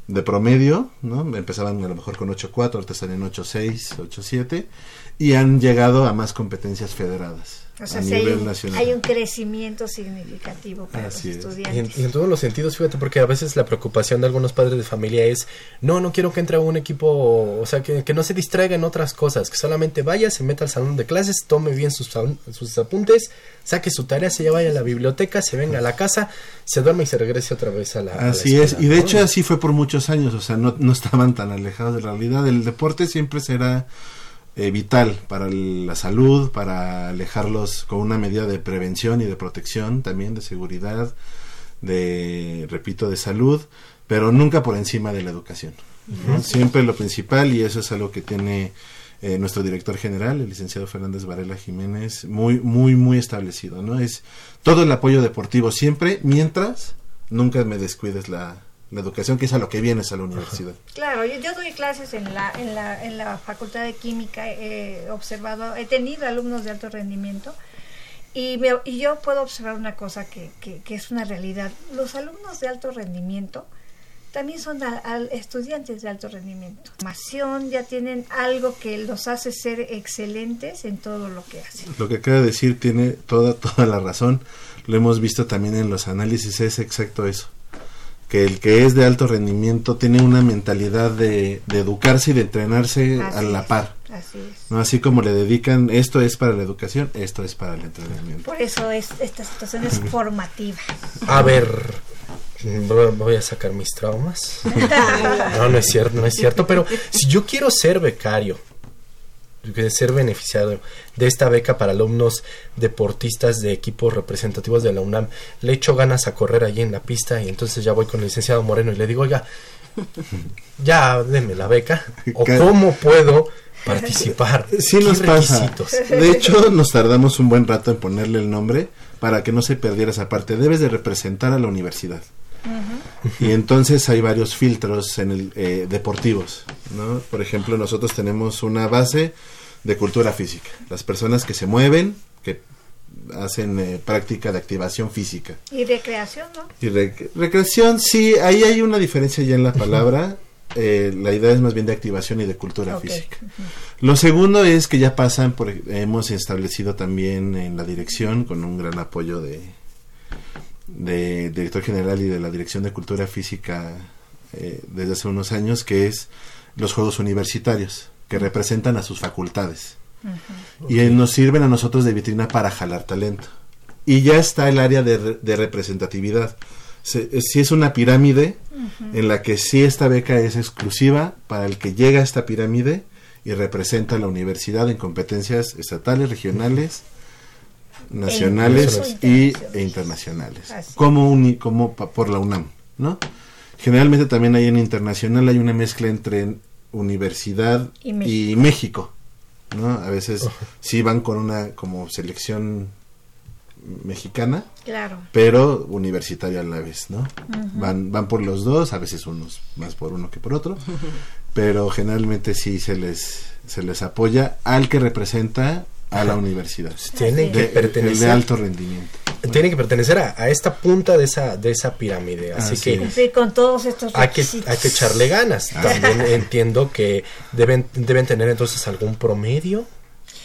de promedio, ¿no? Empezaban a lo mejor con 8.4, ahorita están en 8.6, 8.7 y han llegado a más competencias federadas O sea, a sí hay, nivel un, nacional. hay un crecimiento significativo para Así los es. Y en, estudiantes. y en todos los sentidos, fíjate, porque a veces la preocupación de algunos padres de familia es, no, no quiero que entre a un equipo, o sea, que, que no se distraiga en otras cosas, que solamente vaya, se meta al salón de clases, tome bien sus, sus apuntes, saque su tarea, se vaya a la biblioteca, se venga a la casa, se duerme y se regrese otra vez a la a la Así es, y de ¿no? hecho así fue por muchos años, o sea, no, no estaban tan alejados de la realidad. El deporte siempre será eh, vital para la salud, para alejarlos con una medida de prevención y de protección, también de seguridad, de, repito, de salud, pero nunca por encima de la educación. ¿no? Siempre lo principal, y eso es algo que tiene eh, nuestro director general, el licenciado Fernández Varela Jiménez, muy, muy, muy establecido, ¿no? Es todo el apoyo deportivo siempre, mientras nunca me descuides la, la educación, que es a lo que vienes a la universidad. Claro, yo, yo doy clases en la, en, la, en la Facultad de Química, he observado, he tenido alumnos de alto rendimiento y, veo- y yo puedo observar una cosa que, que, que es una realidad. Los alumnos de alto rendimiento también son a- estudiantes de alto rendimiento. Formación, ya tienen algo que los hace ser excelentes en todo lo que hacen. Lo que acaba de decir tiene toda, toda la razón. Lo hemos visto también en los análisis, es exacto eso. Que el que es de alto rendimiento tiene una mentalidad de, de educarse y de entrenarse Así a la es. par. Así es. ¿no? Así como le dedican, esto es para la educación, esto es para el entrenamiento. Por eso es esta situación es formativa. A ver, voy- voy a sacar mis traumas. No, no es cierto, no es cierto, pero si yo quiero ser becario, quiero ser beneficiario de esta beca para alumnos deportistas de equipos representativos de la UNAM, le echo ganas a correr allí en la pista y entonces ya voy con el licenciado Moreno y le digo, oiga, ya denme la beca, o cómo puedo participar. Sí ¿Qué nos pasa. requisitos? De hecho, nos tardamos un buen rato en ponerle el nombre para que no se perdiera esa parte. Debes de representar a la universidad. Y entonces hay varios filtros en el eh, deportivos, ¿no? Por ejemplo, nosotros tenemos una base de cultura física. Las personas que se mueven, que hacen eh, práctica de activación física. Y recreación, ¿no? Y rec- recreación, sí, ahí hay una diferencia ya en la palabra. Eh, la idea es más bien de activación y de cultura física. Lo segundo es que ya pasan, por, hemos establecido también en la dirección, con un gran apoyo de, de director general y de la Dirección de Cultura Física eh, desde hace unos años, que es los Juegos Universitarios, que representan a sus facultades. Y nos sirven a nosotros de vitrina para jalar talento. Y ya está el área de, de representatividad. Se- eh, Si es una pirámide en la que sí esta beca es exclusiva para el que llega a esta pirámide y representa a la universidad en competencias estatales, regionales, nacionales incluso y, internacionales. e internacionales, Así. como, uni- como pa- por la UNAM, ¿no? Generalmente también hay en internacional hay una mezcla entre universidad Y y México. México, ¿no? A veces sí van con una como selección mexicana, Claro. pero universitaria a la vez, ¿no? Van van por los dos, a veces unos más por uno que por otro, pero generalmente sí se les se les apoya al que representa a la universidad. Tienen De- que el- el de pertenecer alto rendimiento. tiene que pertenecer a, a esta punta de esa de esa pirámide así Así que. Cumplir con todos estos hay que hay que echarle ganas también entiendo que deben deben tener entonces algún promedio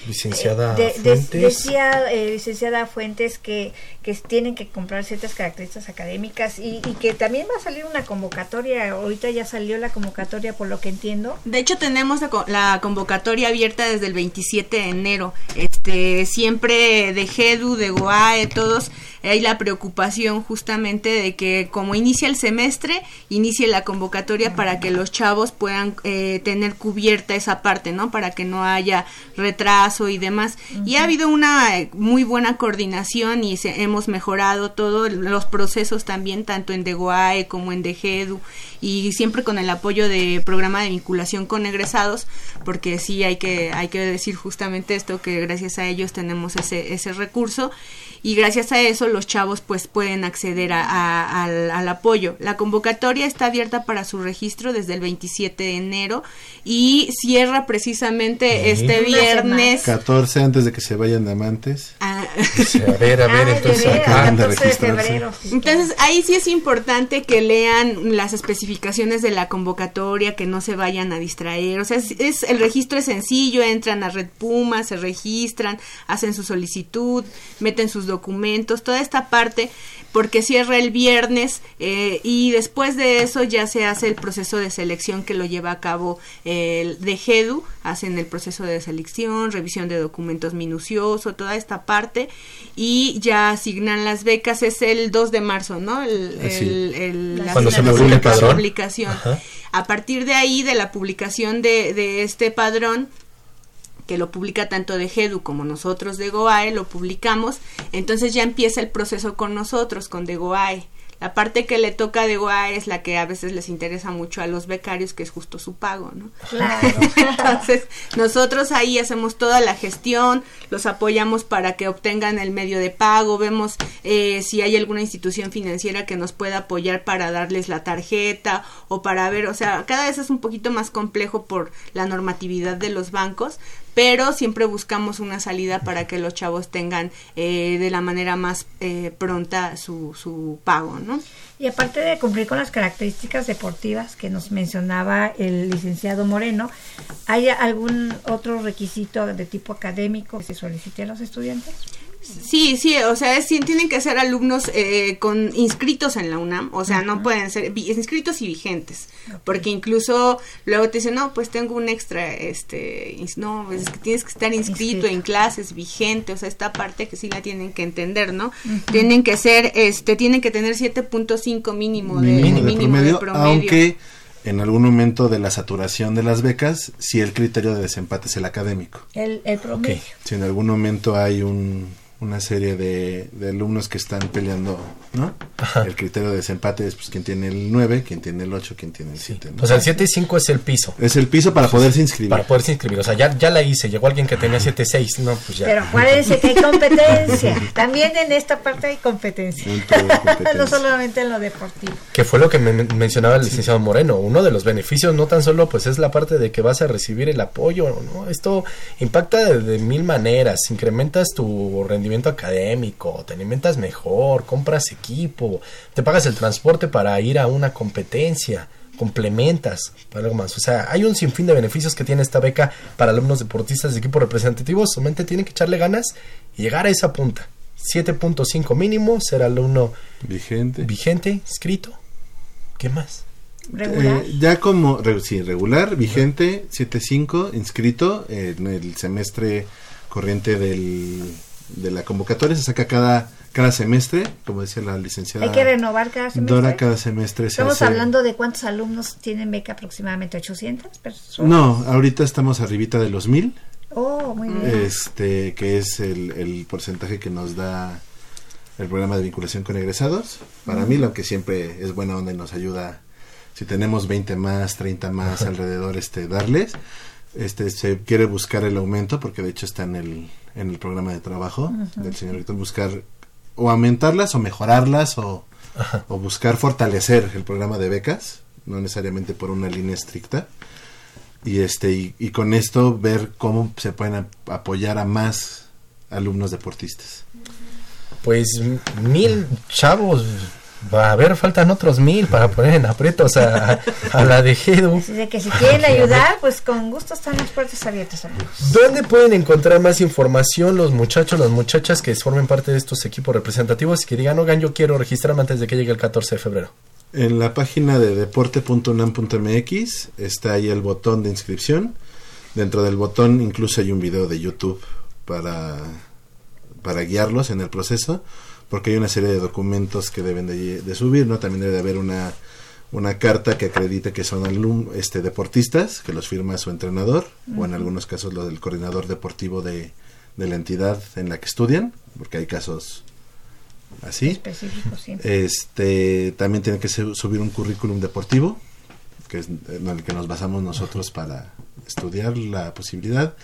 licenciada De- de- Fuentes decía eh, licenciada Fuentes que, que tienen que comprar ciertas características académicas y, y que también va a salir una convocatoria. Ahorita ya salió la convocatoria, por lo que entiendo. De hecho, tenemos la, co- la convocatoria abierta desde el 27 de enero. Este, siempre de GEDU, de GOAE, todos, hay la preocupación justamente de que como inicia el semestre, inicie la convocatoria para que los chavos puedan eh, tener cubierta esa parte, ¿no? Para que no haya retraso y demás. Y ha habido una eh, muy buena coordinación y se- hemos mejorado todos los procesos también, tanto en DEGOAE como en DEGEDU, y siempre con el apoyo de programa de vinculación con egresados, porque sí hay que, hay que decir justamente esto, que gracias a ellos tenemos ese, ese recurso y gracias a eso los chavos pues pueden acceder a- a- al, al apoyo. La convocatoria está abierta para su registro desde el 27 de enero y cierra precisamente Sí. este viernes. 14 antes de que se vayan de amantes. Ah, Sí, a ver a ver Ah, entonces de acaban de 14 de registrarse. Entonces ahí sí es importante que lean las especificaciones de la convocatoria, que no se vayan a distraer. O sea, es, es- el registro es sencillo, entran a Red Puma, se registran, hacen su solicitud, meten sus documentos, toda esta parte, porque cierra el viernes eh, y después de eso ya se hace el proceso de selección que lo lleva a cabo el de GEDU, hacen el proceso de selección, revisión de documentos minucioso, toda esta parte y ya asignan las becas, es el 2 de marzo, ¿no? El, Así. el- el- La Cuando se publica el padrón. publicación. Ajá. A partir de ahí, de la publicación de, de este padrón, que lo publica tanto de GEDU como nosotros de GOAE, lo publicamos, entonces ya empieza el proceso con nosotros, con de GOAE. La parte que le toca de GOAE es la que a veces les interesa mucho a los becarios, que es justo su pago, ¿no? Claro. Entonces, nosotros ahí hacemos toda la gestión, los apoyamos para que obtengan el medio de pago, vemos eh, si hay alguna institución financiera que nos pueda apoyar para darles la tarjeta o para ver, o sea, cada vez es un poquito más complejo por la normatividad de los bancos, pero siempre buscamos una salida para que los chavos tengan eh, de la manera más eh, pronta su, su pago, ¿no? Y aparte de cumplir con las características deportivas que nos mencionaba el licenciado Moreno, ¿hay algún otro requisito de tipo académico que se solicite a los estudiantes? Sí, sí, o sea, es, sí, tienen que ser alumnos eh, con inscritos en la UNAM, o sea, no pueden ser inscritos y vigentes, porque incluso luego te dicen, no, pues tengo un extra, este, no, es que tienes que estar inscrito, Inscrito. en clases, vigente, o sea, esta parte que sí la tienen que entender, ¿no? Tienen que ser, este, tienen que tener 7.5 mínimo de, mínimo de mínimo promedio, de promedio. aunque en algún momento de la saturación de las becas, si el criterio de desempate es el académico. El, el promedio. Si en algún momento hay un, una serie de, de alumnos que están peleando, ¿no? El criterio de desempate es pues quien tiene el 9, quien tiene el 8, quien tiene el 7. ¿no? O sea, el 7 y 5 es el piso. es el piso para poderse inscribir. Para poderse inscribir. O sea, ya, ya la hice. Llegó alguien que tenía 7 6. No, pues ya. Pero acuérdense que hay competencia. También en esta parte hay competencia. Competencia. no solamente en lo deportivo. Que fue lo que me men- mencionaba el licenciado Moreno. Uno de los beneficios no tan solo pues es la parte de que vas a recibir el apoyo, ¿no? Esto impacta de, de mil maneras. Incrementas tu rendimiento académico, te alimentas mejor, compras equipo, te pagas el transporte para ir a una competencia, complementas para algo más. O sea, hay un sinfín de beneficios que tiene esta beca para alumnos deportistas de equipos representativos. Solamente tienen que echarle ganas y llegar a esa punta. 7.5 mínimo, ser alumno Vigente. vigente, inscrito. ¿Qué más? Regular. Eh, ya como, re- sí, regular, vigente, 7.5, inscrito en el semestre corriente del, de la convocatoria. Se saca cada, cada semestre, como decía la licenciada hay que renovar cada semestre. Dora, cada semestre se Estamos hace- hablando de cuántos alumnos tienen beca aproximadamente 800 personas. No, ahorita estamos arribita de los mil, Oh, muy bien. este, que es el, el porcentaje que nos da el programa de vinculación con egresados. Para mí, lo que siempre es buena onda y nos ayuda, si tenemos 20 más, 30 más alrededor, este, darles. Este, se quiere buscar el aumento, porque de hecho está en el, en el programa de trabajo del señor Víctor, buscar o aumentarlas o mejorarlas o, o buscar fortalecer el programa de becas, no necesariamente por una línea estricta y este y, y con esto ver cómo se pueden ap- apoyar a más alumnos deportistas. Pues mil chavos. Va a ver, faltan otros mil para poner en aprietos a, a la de Gedu. Así de que si quieren ayudar, pues con gusto están las puertas abiertas. amigos. ¿Dónde pueden encontrar más información los muchachos, las muchachas que formen parte de estos equipos representativos y que digan, oigan, yo quiero registrarme antes de que llegue el 14 de febrero? En la página de deporte.unam.mx está ahí el botón de inscripción. Dentro del botón incluso hay un video de YouTube para, para guiarlos en el proceso, porque hay una serie de documentos que deben de, de subir, ¿no? También debe de haber una, una carta que acredite que son alum, este, deportistas, que los firma su entrenador, o en algunos casos lo del coordinador deportivo de, de la entidad en la que estudian, porque hay casos así. Específico, sí. Este también tiene que su- subir un currículum deportivo, que es en el que nos basamos nosotros para estudiar la posibilidad,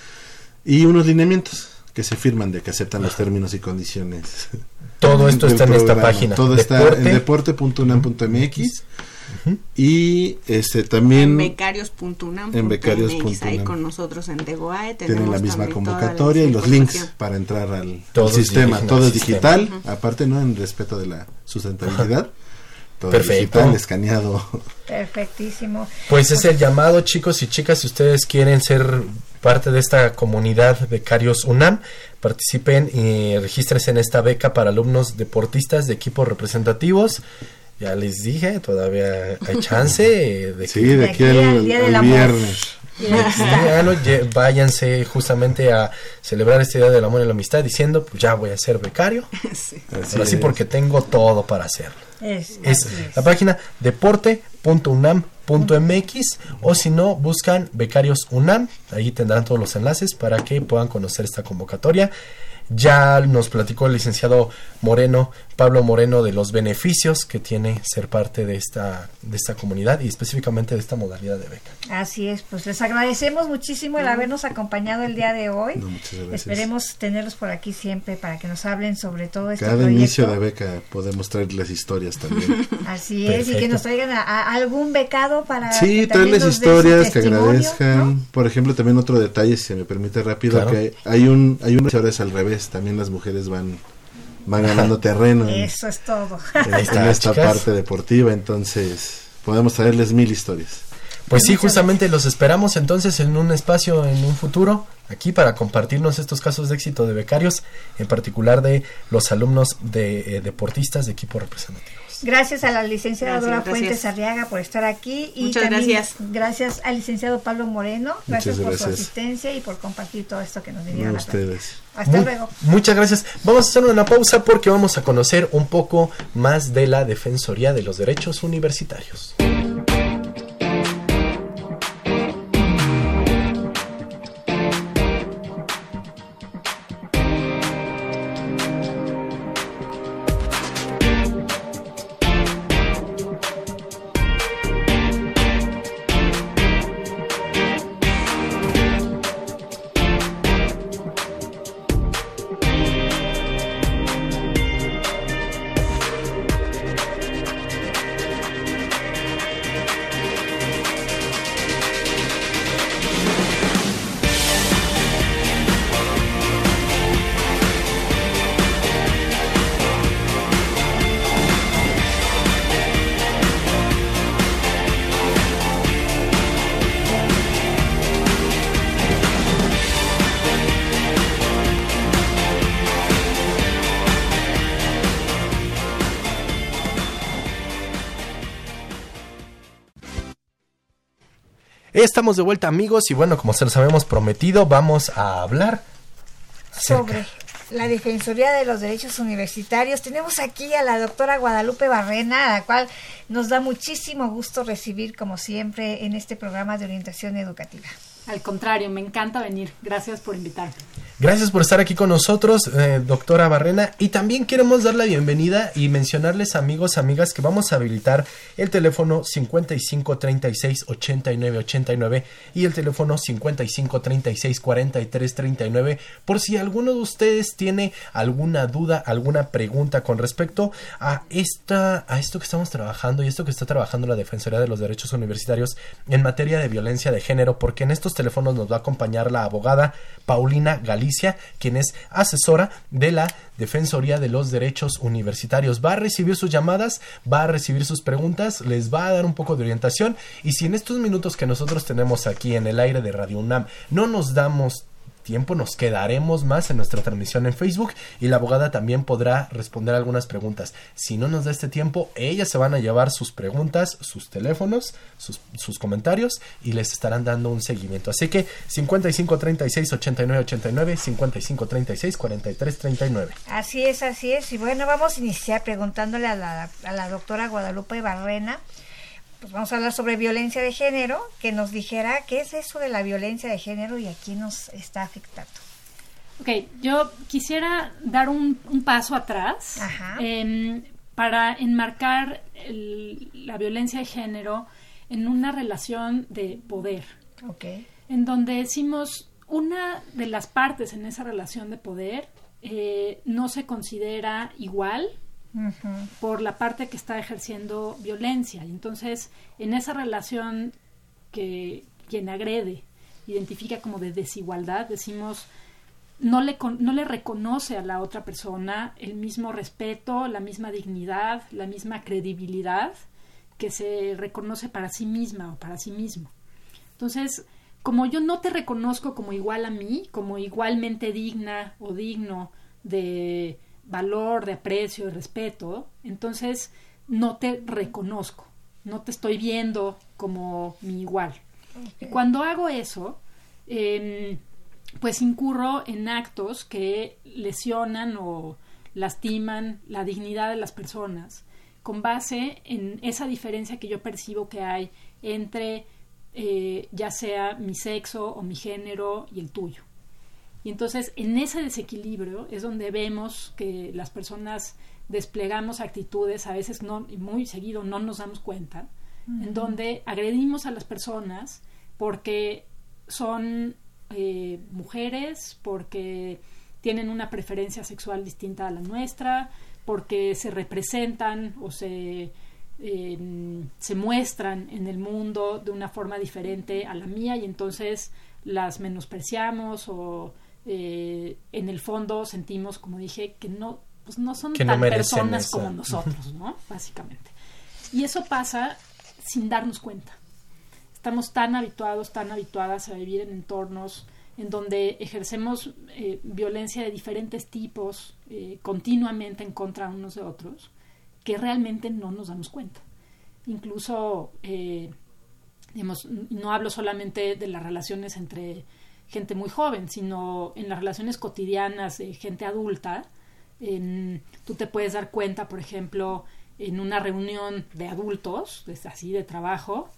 y unos lineamientos que se firman de que aceptan los términos y condiciones. Todo esto está en esta página. Todo está en deporte.unam.mx y este también en becarios.unam. en becarios.unam. Ahí con nosotros en Degoae. tienen la misma la convocatoria y los links para entrar al, sistema. Todo es sistema. digital, aparte, ¿no? En respeto de la sustentabilidad. Todo es Perfecto. digital, escaneado. Perfectísimo. Pues es el llamado, chicos y chicas, si ustedes quieren ser parte de esta comunidad Becarios UNAM, participen y regístrense en esta beca para alumnos deportistas de equipos representativos. Ya les dije, todavía hay chance de Sí, que de aquí al, al Día del al Amor. viernes. Váyanse justamente a celebrar este Día del Amor y la Amistad diciendo, pues ya voy a ser becario. Así Ahora sí, es. porque tengo todo para hacerlo. Es, Es así es. la página o si no, buscan becarios UNAM. Ahí tendrán todos los enlaces para que puedan conocer esta convocatoria. Ya nos platicó el licenciado Moreno, Pablo Moreno, de los beneficios que tiene ser parte de esta, de esta comunidad y específicamente de esta modalidad de beca. Así es, pues les agradecemos muchísimo el habernos acompañado el día de hoy. No, muchas gracias. Esperemos tenerlos por aquí siempre para que nos hablen sobre todo este Cada proyecto. inicio de beca podemos traerles historias también. Así es, y que nos traigan a, a algún becado para Sí, traerles historias que agradezcan. ¿no? Por ejemplo, también otro detalle, si se me permite rápido, Claro. que hay un hay un ahora es al revés, también las mujeres van van ganando terreno en, Eso es todo. en esta chicas. parte deportiva, entonces podemos traerles mil historias. Pues sí, justamente los esperamos entonces en un espacio en un futuro aquí para compartirnos estos casos de éxito de becarios, en particular de los alumnos de eh, deportistas de equipos representativos. Gracias a la licenciada Gracias, Dora gracias. Fuentes Arriaga por estar aquí y Muchas también gracias. gracias al licenciado Pablo Moreno, gracias, por su asistencia y por compartir todo esto que nos No, vinieron a ustedes. Hasta luego. Muchas gracias. Vamos a hacer una pausa porque vamos a conocer un poco más de la Defensoría de los Derechos Universitarios. Estamos de vuelta amigos y bueno, como se los habíamos prometido, vamos a hablar acerca- sobre la Defensoría de los Derechos Universitarios. Tenemos aquí a la doctora Guadalupe Barrena, a la cual nos da muchísimo gusto recibir, como siempre, en este programa de orientación educativa. Al contrario, me encanta venir. Gracias por invitarme. Gracias por estar aquí con nosotros, eh, doctora Barrena. Y también queremos dar la bienvenida y mencionarles, amigos, amigas, que vamos a habilitar el teléfono 55 36 89 89 y el teléfono 55 36 43 39 por si alguno de ustedes tiene alguna duda, alguna pregunta con respecto a esta a esto que estamos trabajando y esto que está trabajando la Defensoría de los Derechos Universitarios en materia de violencia de género, porque en estos teléfonos nos va a acompañar la abogada Paulina Galicia, quien es asesora de la Defensoría de los Derechos Universitarios. Va a recibir sus llamadas, va a recibir sus preguntas, les va a dar un poco de orientación y si en estos minutos que nosotros tenemos aquí en el aire de Radio UNAM no nos damos tiempo nos quedaremos más en nuestra transmisión en Facebook y la abogada también podrá responder algunas preguntas. Si no nos da este tiempo, ellas se van a llevar sus preguntas, sus teléfonos, sus, sus comentarios y les estarán dando un seguimiento. Así que 55 36 89 89, 55 36 43 39. Así es, así es. Y bueno, vamos a iniciar preguntándole a la, a la doctora Guadalupe Barrena. Pues vamos a hablar sobre violencia de género, que nos dijera qué es eso de la violencia de género y a quién nos está afectando. Ok, yo quisiera dar un, un paso atrás em, para enmarcar el- la violencia de género en una relación de poder, Ok. en donde decimos una de las partes en esa relación de poder eh, no se considera igual Por la parte que está ejerciendo violencia. Y entonces, en esa relación que quien agrede identifica como de desigualdad, decimos, no le, no le reconoce a la otra persona el mismo respeto, la misma dignidad, la misma credibilidad que se reconoce para sí misma o para sí mismo. Entonces, como yo no te reconozco como igual a mí, como igualmente digna o digno de valor, de aprecio, de respeto, entonces no te reconozco, no te estoy viendo como mi igual. Y cuando hago eso, em, pues incurro en actos que lesionan o lastiman la dignidad de las personas con base en esa diferencia que yo percibo que hay entre eh, ya sea mi sexo o mi género y el tuyo. Y entonces en ese desequilibrio es donde vemos que las personas desplegamos actitudes, a veces no, muy seguido no nos damos cuenta, en donde agredimos a las personas porque son eh, mujeres, porque tienen una preferencia sexual distinta a la nuestra, porque se representan o se, eh, se muestran en el mundo de una forma diferente a la mía y entonces las menospreciamos o eh, en el fondo sentimos, como dije, que no, pues no son Que tan personas esa. como nosotros, ¿no? Básicamente. Y eso pasa sin darnos cuenta. estamos tan habituados, tan habituadas a vivir en entornos en donde ejercemos eh, violencia de diferentes tipos eh, continuamente en contra unos de otros, que realmente no nos damos cuenta. Incluso, eh, digamos, no hablo solamente de las relaciones entre gente muy joven, sino en las relaciones cotidianas de gente adulta. En, tú te puedes dar cuenta, por ejemplo, en una reunión de adultos, así de trabajo,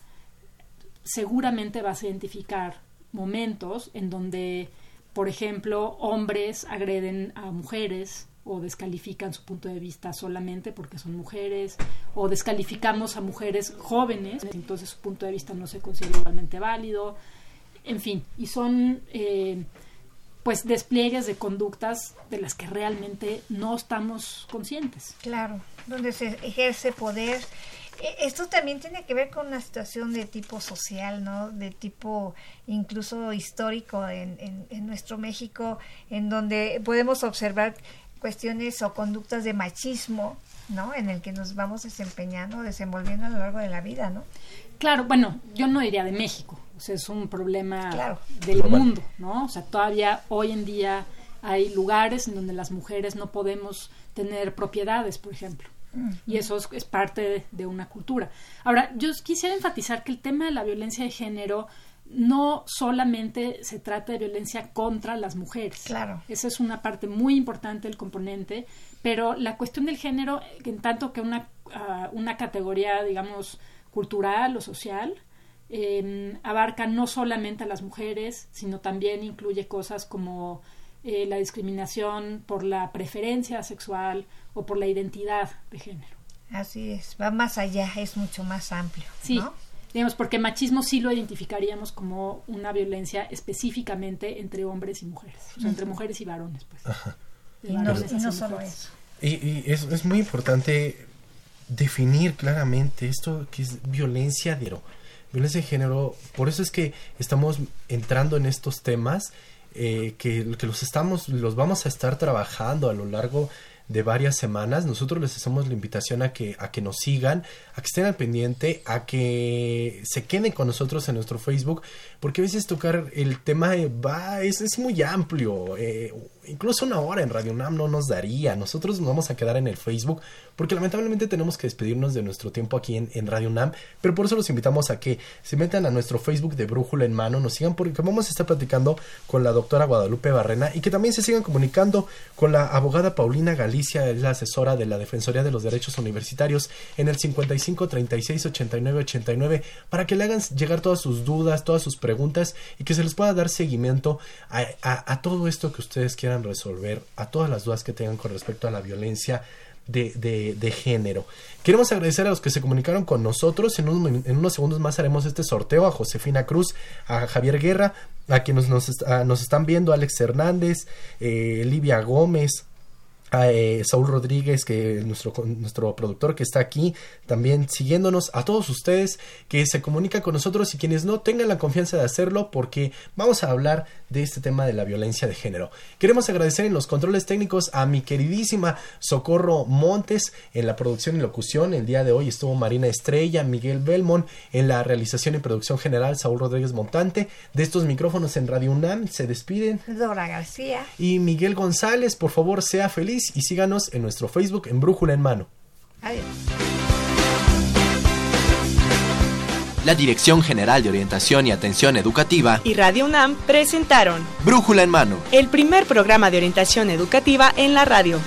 seguramente vas a identificar momentos en donde, por ejemplo, hombres agreden a mujeres o descalifican su punto de vista solamente porque son mujeres, o descalificamos a mujeres jóvenes, entonces su punto de vista no se considera igualmente válido, en fin, y son eh, pues despliegues de conductas de las que realmente no estamos conscientes. Claro, donde se ejerce poder e, esto también tiene que ver con una situación de tipo social, ¿no? De tipo incluso histórico en, en, nuestro México, en donde podemos observar cuestiones o conductas de machismo, ¿no? En el que nos vamos desempeñando, desenvolviendo a lo largo de la vida, ¿no? Claro, bueno, yo no diría de México, o sea, es un problema del mundo, ¿no? O sea, todavía hoy en día hay lugares en donde las mujeres no podemos tener propiedades, por ejemplo. Y eso es, parte de, una cultura. Ahora, yo quisiera enfatizar que el tema de la violencia de género no solamente se trata de violencia contra las mujeres. Claro. Esa es una parte muy importante del componente, pero la cuestión del género, en tanto que una, ah, una categoría, digamos, cultural o social, em, abarca no solamente a las mujeres, sino también incluye cosas como eh, la discriminación por la preferencia sexual o por la identidad de género. Así es, va más allá, es mucho más amplio. Sí, digamos, porque machismo sí lo identificaríamos como una violencia específicamente entre hombres y mujeres, o sea, entre mujeres y varones, pues. Y, no, solo eso. Y, es, es, muy importante definir claramente esto que es violencia de género. Violencia de género, por eso es que estamos entrando en estos temas eh, que, que, los estamos, los vamos a estar trabajando a lo largo de varias semanas. Nosotros les hacemos la invitación a que, a que nos sigan, a que estén al pendiente, a que se queden con nosotros en nuestro Facebook, porque a veces tocar el tema va, es, es muy amplio. Eh, incluso una hora en Radio Nam no nos daría. Nosotros nos vamos a quedar en el Facebook porque lamentablemente tenemos que despedirnos de nuestro tiempo aquí en, Radio Nam, pero por eso los invitamos a que se metan a nuestro Facebook de Brújula en Mano, nos sigan porque vamos a estar platicando con la doctora Guadalupe Barrena y que también se sigan comunicando con la abogada Paulina Galicia, es la asesora de la Defensoría de los Derechos Universitarios en el 55 36 89 89 para que le hagan llegar todas sus dudas, todas sus preguntas y que se les pueda dar seguimiento a todo esto que ustedes quieran resolver a todas las dudas que tengan con respecto a la violencia de, de, género. Queremos agradecer a los que se comunicaron con nosotros. En, unos segundos más haremos este sorteo a Josefina Cruz, a Javier Guerra, a quienes nos, nos están viendo, Alex Hernández, eh, Livia Gómez, a eh, Saúl Rodríguez, que nuestro, nuestro productor que está aquí, también siguiéndonos, a todos ustedes que se comunican con nosotros y quienes no tengan la confianza de hacerlo porque vamos a hablar de este tema de la violencia de género. Queremos agradecer en los controles técnicos a mi queridísima Socorro Montes en la producción y locución. El día de hoy estuvo Marina Estrella, Miguel Belmont en la realización y producción general, Saúl Rodríguez Montante. De estos micrófonos en Radio UNAM se despiden. Dora García. Y Miguel González, por favor, sea feliz y síganos en nuestro Facebook en Brújula en Mano. Adiós. La Dirección General de Orientación y Atención Educativa y Radio UNAM presentaron Brújula en Mano, el primer programa de orientación educativa en la radio.